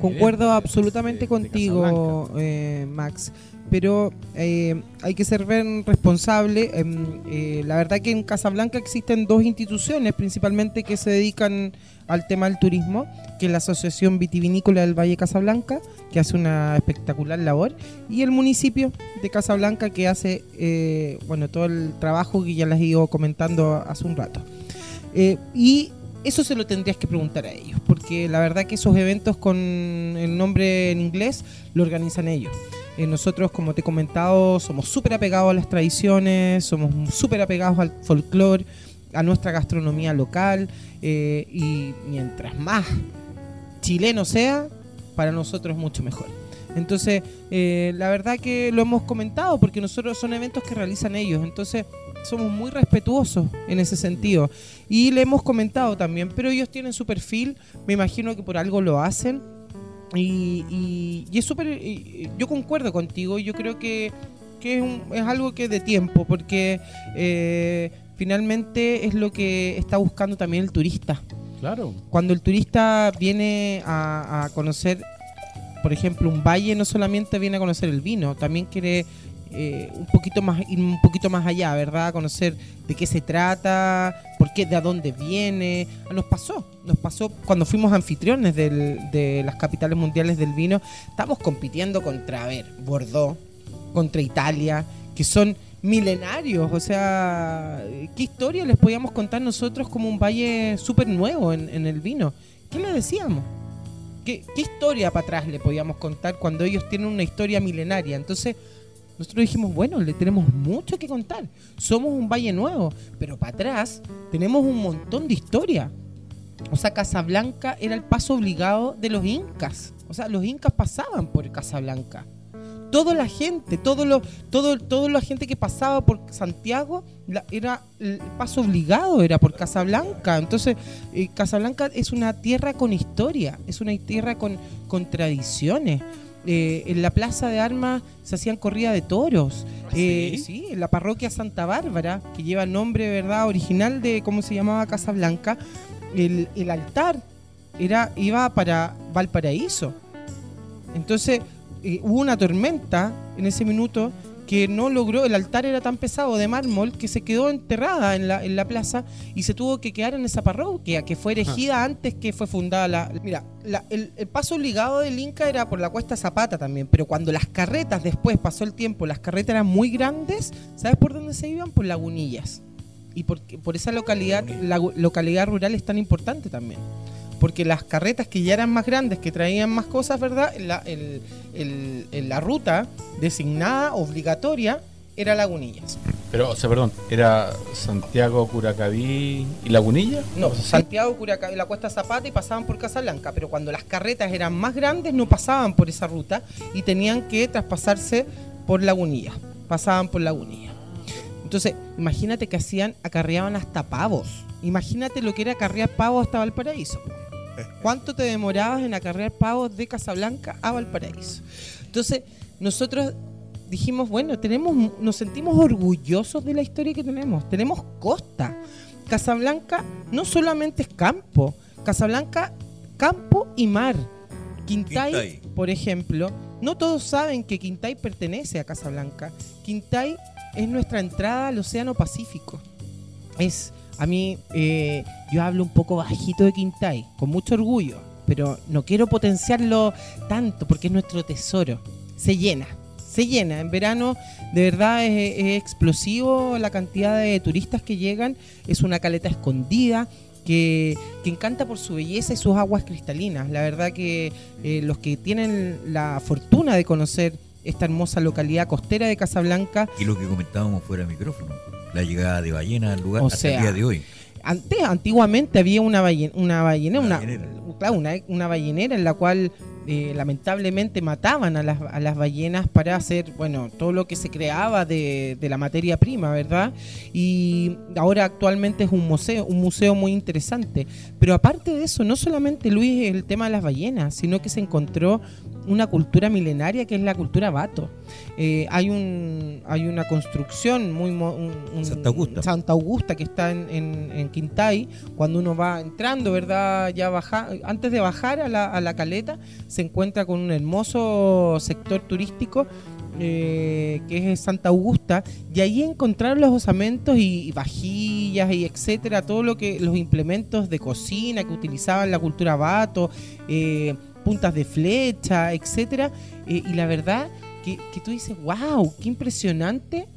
Concuerdo absolutamente contigo, eh, Max. Pero eh, hay que ser responsable. Em, eh, la verdad que en Casablanca existen dos instituciones principalmente que se dedican al tema del turismo, que es la Asociación Vitivinícola del Valle Casablanca, que hace una espectacular labor, y el municipio de Casablanca que hace bueno todo el trabajo que ya les he ido comentando hace un rato. y eso se lo tendrías que preguntar a ellos, porque la verdad que esos eventos con el nombre en inglés lo organizan ellos. Eh, nosotros, como te he comentado, somos súper apegados a las tradiciones, somos súper apegados al folclore, a nuestra gastronomía local, eh, y mientras más chileno sea, para nosotros es mucho mejor. Entonces, eh, la verdad que lo hemos comentado, porque nosotros son eventos que realizan ellos, entonces somos muy respetuosos en ese sentido. Y le hemos comentado también, pero ellos tienen su perfil, me imagino que por algo lo hacen. Y, es súper, yo concuerdo contigo, yo creo que, es, algo que de tiempo, porque eh, finalmente es lo que está buscando también el turista. Claro. Cuando el turista viene a, a conocer, por ejemplo, un valle, no solamente viene a conocer el vino, también quiere eh, un poquito más un poquito más allá, ¿verdad? Conocer de qué se trata, por qué, de dónde viene. Nos pasó, nos pasó cuando fuimos anfitriones de las capitales mundiales del vino, estamos compitiendo contra, a ver, Bordeaux, contra Italia, que son milenarios, o sea, ¿qué historia les podíamos contar nosotros como un valle súper nuevo en, el vino? ¿Qué le decíamos? ¿Qué, ¿Qué historia para atrás le podíamos contar cuando ellos tienen una historia milenaria? Entonces, nosotros dijimos, bueno, le tenemos mucho que contar. Somos un valle nuevo, pero para atrás tenemos un montón de historia. O sea, Casablanca era el paso obligado de los incas. O sea, los incas pasaban por Casablanca. Toda la gente, todo lo, todo, toda la gente que pasaba por Santiago, era el paso obligado era por Casablanca. Entonces, eh, Casablanca es una tierra con historia, es una tierra con, con tradiciones. Eh, en la plaza de armas se hacían corrida de toros. ¿Ah, eh, ¿Sí? en la parroquia Santa Bárbara, que lleva el nombre verdad original de cómo se llamaba Casablanca, el, el altar era, iba para Valparaíso. Entonces eh, hubo una tormenta en ese minuto que no logró, el altar era tan pesado de mármol que se quedó enterrada en la, en la plaza y se tuvo que quedar en esa parroquia que fue erigida antes que fue fundada la... Mira, el, paso obligado del Inca era por la cuesta Zapata también, pero cuando las carretas, después pasó el tiempo, las carretas eran muy grandes, ¿sabes por dónde se iban? Por Lagunillas. Y por, por esa localidad, la localidad rural es tan importante también porque las carretas que ya eran más grandes, que traían más cosas, ¿verdad? La, la ruta designada, obligatoria, era Lagunillas. Pero, o sea, perdón, ¿era Santiago, Curacaví y Lagunilla? No, Santiago, Curacaví, la Cuesta Zapata y pasaban por Casablanca, pero cuando las carretas eran más grandes no pasaban por esa ruta y tenían que traspasarse por Lagunilla, pasaban por Lagunilla. Entonces, imagínate que hacían, acarreaban hasta pavos. Imagínate lo que era acarrear pavos hasta Valparaíso. ¿Cuánto te demorabas en acarrear pavos de Casablanca a Valparaíso? Entonces, nosotros dijimos, bueno, tenemos, nos sentimos orgullosos de la historia que tenemos. Tenemos costa. Casablanca no solamente es campo, Casablanca, campo y mar. Quintay, por ejemplo, no todos saben que Quintay pertenece a Casablanca. Quintay es nuestra entrada al Océano Pacífico. Es a mí, eh, yo hablo un poco bajito de Quintay, con mucho orgullo, pero no quiero potenciarlo tanto porque es nuestro tesoro. Se llena, se llena. En verano, de verdad, es, explosivo la cantidad de turistas que llegan. Es una caleta escondida que, que encanta por su belleza y sus aguas cristalinas. La verdad que eh, los que tienen la fortuna de conocer esta hermosa localidad costera de Casablanca, Y lo que comentábamos fuera de micrófono, la llegada de ballena al lugar O hasta sea, el día de hoy. antes, antiguamente había una, ballen- una ballenera, Una claro, una, una ballenera en la cual eh, lamentablemente mataban a las, a las ballenas para hacer, bueno, todo lo que se creaba de, de la materia prima, ¿verdad? Y ahora actualmente es un museo, un museo muy interesante. Pero aparte de eso, no solamente Luis el tema de las ballenas, sino que se encontró una cultura milenaria que es la cultura vato. Eh, hay un hay una construcción muy mo- un- un- Santa Augusta. Santa Augusta que está en, en, en Quintay cuando uno va entrando verdad ya baja antes de bajar a la, a la caleta se encuentra con un hermoso sector turístico eh, que es Santa Augusta y ahí encontraron los osamentos y, y vajillas y etcétera todo lo que los implementos de cocina que utilizaban la cultura vato eh, puntas de flecha etcétera eh, y la verdad que, que tú dices, wow, qué impresionante.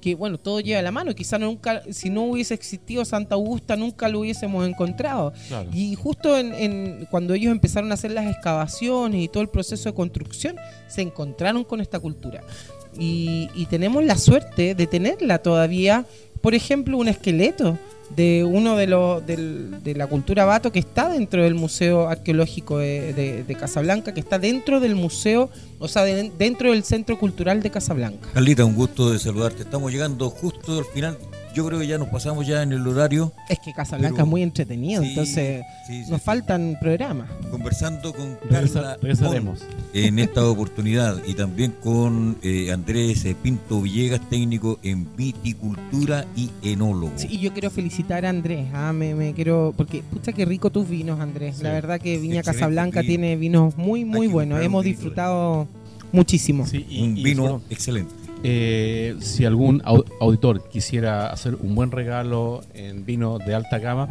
Que bueno, todo lleva a la mano. Quizá nunca, si no hubiese existido Santa Augusta, nunca lo hubiésemos encontrado. Claro. Y justo en, en- cuando ellos empezaron a hacer las excavaciones y todo el proceso de construcción, se encontraron con esta cultura. Y, y tenemos la suerte de tenerla todavía. Por ejemplo, un esqueleto de uno de los de la cultura vato que está dentro del Museo Arqueológico de, de- de Casablanca, que está dentro del museo, o sea, de- dentro del Centro Cultural de Casablanca. Carlita, un gusto de saludarte. Estamos llegando justo al final. Yo creo que ya nos pasamos ya en el horario. Es que Casablanca Pero- es muy entretenido, Sí, entonces sí, sí, nos sí. faltan programas. Conversando con Carla regresaremos. En esta oportunidad y también con eh, Andrés eh, Pinto Villegas, técnico en viticultura y enólogo. Sí, y yo quiero felicitar a Andrés, ah, me, me quiero, porque pucha qué rico tus vinos, Andrés. Sí. La verdad que Viña Casablanca vino. tiene vinos muy, muy que buenos. Hemos disfrutado muchísimo. Sí, y- un y vino bueno, excelente. Eh, si algún au- auditor quisiera hacer un buen regalo en vino de alta gama,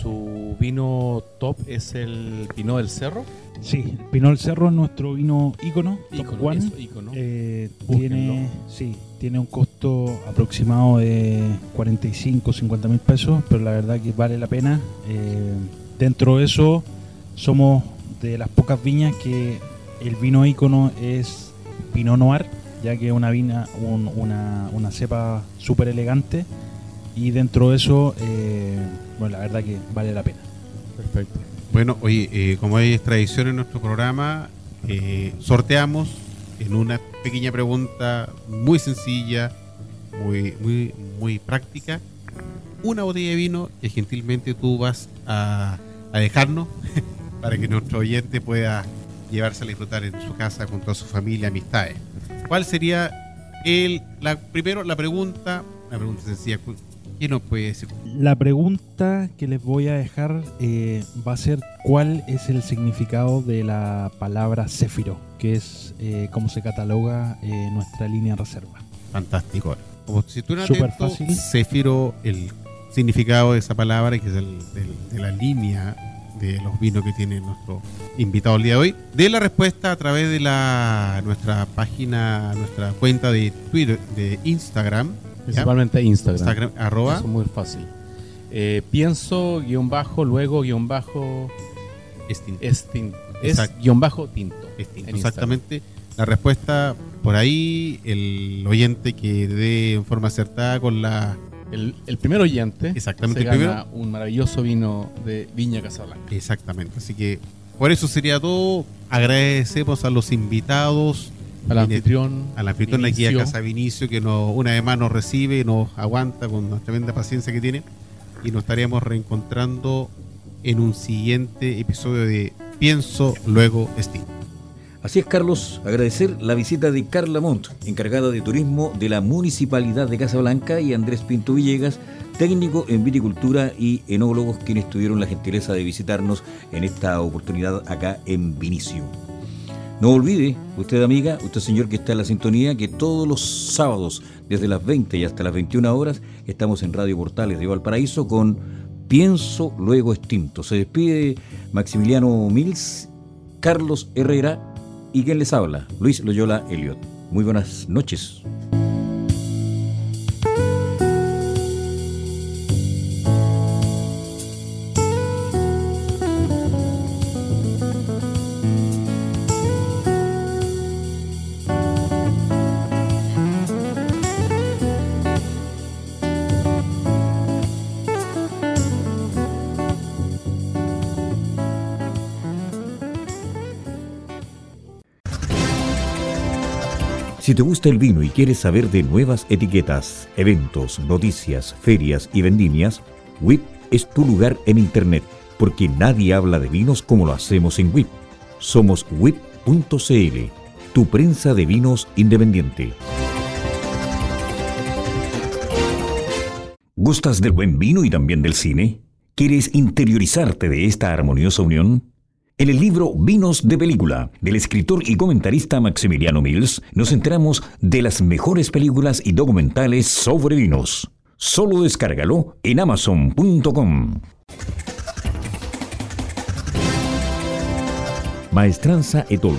su vino top es el Pinot del Cerro. Sí, Pinot del Cerro es nuestro vino ícono, top Ícono, one. eso, ícono. Eh, tiene, sí, tiene un costo aproximado de 45, 50 mil pesos, pero la verdad que vale la pena. Eh, dentro de eso, somos de las pocas viñas que el vino ícono es Pinot Noir, ya que es una, vina, un- una, una cepa súper elegante. Y dentro de eso, eh, bueno, la verdad que vale la pena. Perfecto. Bueno, oye, eh, como es tradición en nuestro programa, eh, sorteamos en una pequeña pregunta muy sencilla, muy, muy, muy práctica, una botella de vino que gentilmente tú vas a, a dejarnos para que nuestro oyente pueda llevársela a disfrutar en su casa con toda su familia, amistades. ¿Cuál sería el, la, primero la pregunta, una pregunta sencilla, ¿qué nos puede decir? La pregunta que les voy a dejar eh, va a ser cuál es el significado de la palabra céfiro, que es eh, cómo se cataloga eh, nuestra línea de reserva. Fantástico. Como si tú Súper atento, fácil. Céfiro, el significado de esa palabra, que es el, del- de la línea de los vinos que tiene nuestro invitado el día de hoy. De la respuesta a través de la nuestra página, nuestra cuenta de Twitter, de Instagram, ¿ya? Principalmente Instagram. Instagram, arroba, Eso es muy fácil. Eh, pienso, guion bajo, luego, guion bajo, es, tin- es guion bajo tinto. Exactamente. La respuesta por ahí, el oyente que dé en forma acertada con la El, el primer oyente Exactamente, se el gana un maravilloso vino de Viña Casablanca. Exactamente. Así que por eso sería todo. Agradecemos a los invitados, Al anfitrión, a la anfitriona aquí a. Casa Vinicio, que nos, una vez más nos recibe, nos aguanta con la tremenda paciencia que tiene. Y nos estaremos reencontrando en un siguiente episodio de Pienso, luego Estimo. Así es, Carlos, agradecer la visita de Carla Montt, encargada de turismo de la Municipalidad de Casablanca, y Andrés Pinto Villegas, técnico en viticultura y enólogos, quienes tuvieron la gentileza de visitarnos en esta oportunidad acá en Vinicio. No olvide, usted amiga, usted señor que está en la sintonía, que todos los sábados, desde las 20 y hasta las 21 horas, estamos en Radio Portales de Valparaíso con Pienso Luego Extinto. Se despide Maximiliano Mills, Carlos Herrera y quien les habla, Luis Loyola Elliot. Muy buenas noches. Si te gusta el vino y quieres saber de nuevas etiquetas, eventos, noticias, ferias y vendimias, WIP es tu lugar en Internet, porque nadie habla de vinos como lo hacemos en WIP. Somos WIP.cl, tu prensa de vinos independiente. ¿Gustas del buen vino y también del cine? ¿Quieres interiorizarte de esta armoniosa unión? En el libro Vinos de Película, del escritor y comentarista Maximiliano Mills, nos enteramos de las mejores películas y documentales sobre vinos. Solo descárgalo en amazon.com. Maestranza Etol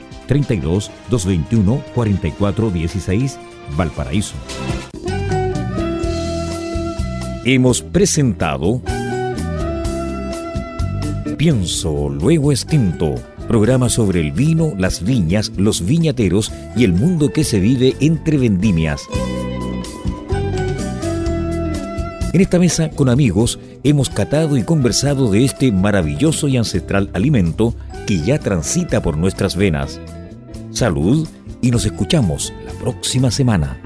32 221 44 16 Valparaíso. Hemos presentado Pienso, luego extinto, programa sobre el vino, las viñas, los viñateros y el mundo que se vive entre vendimias. En esta mesa con amigos hemos catado y conversado de este maravilloso y ancestral alimento que ya transita por nuestras venas. Salud y nos escuchamos la próxima semana.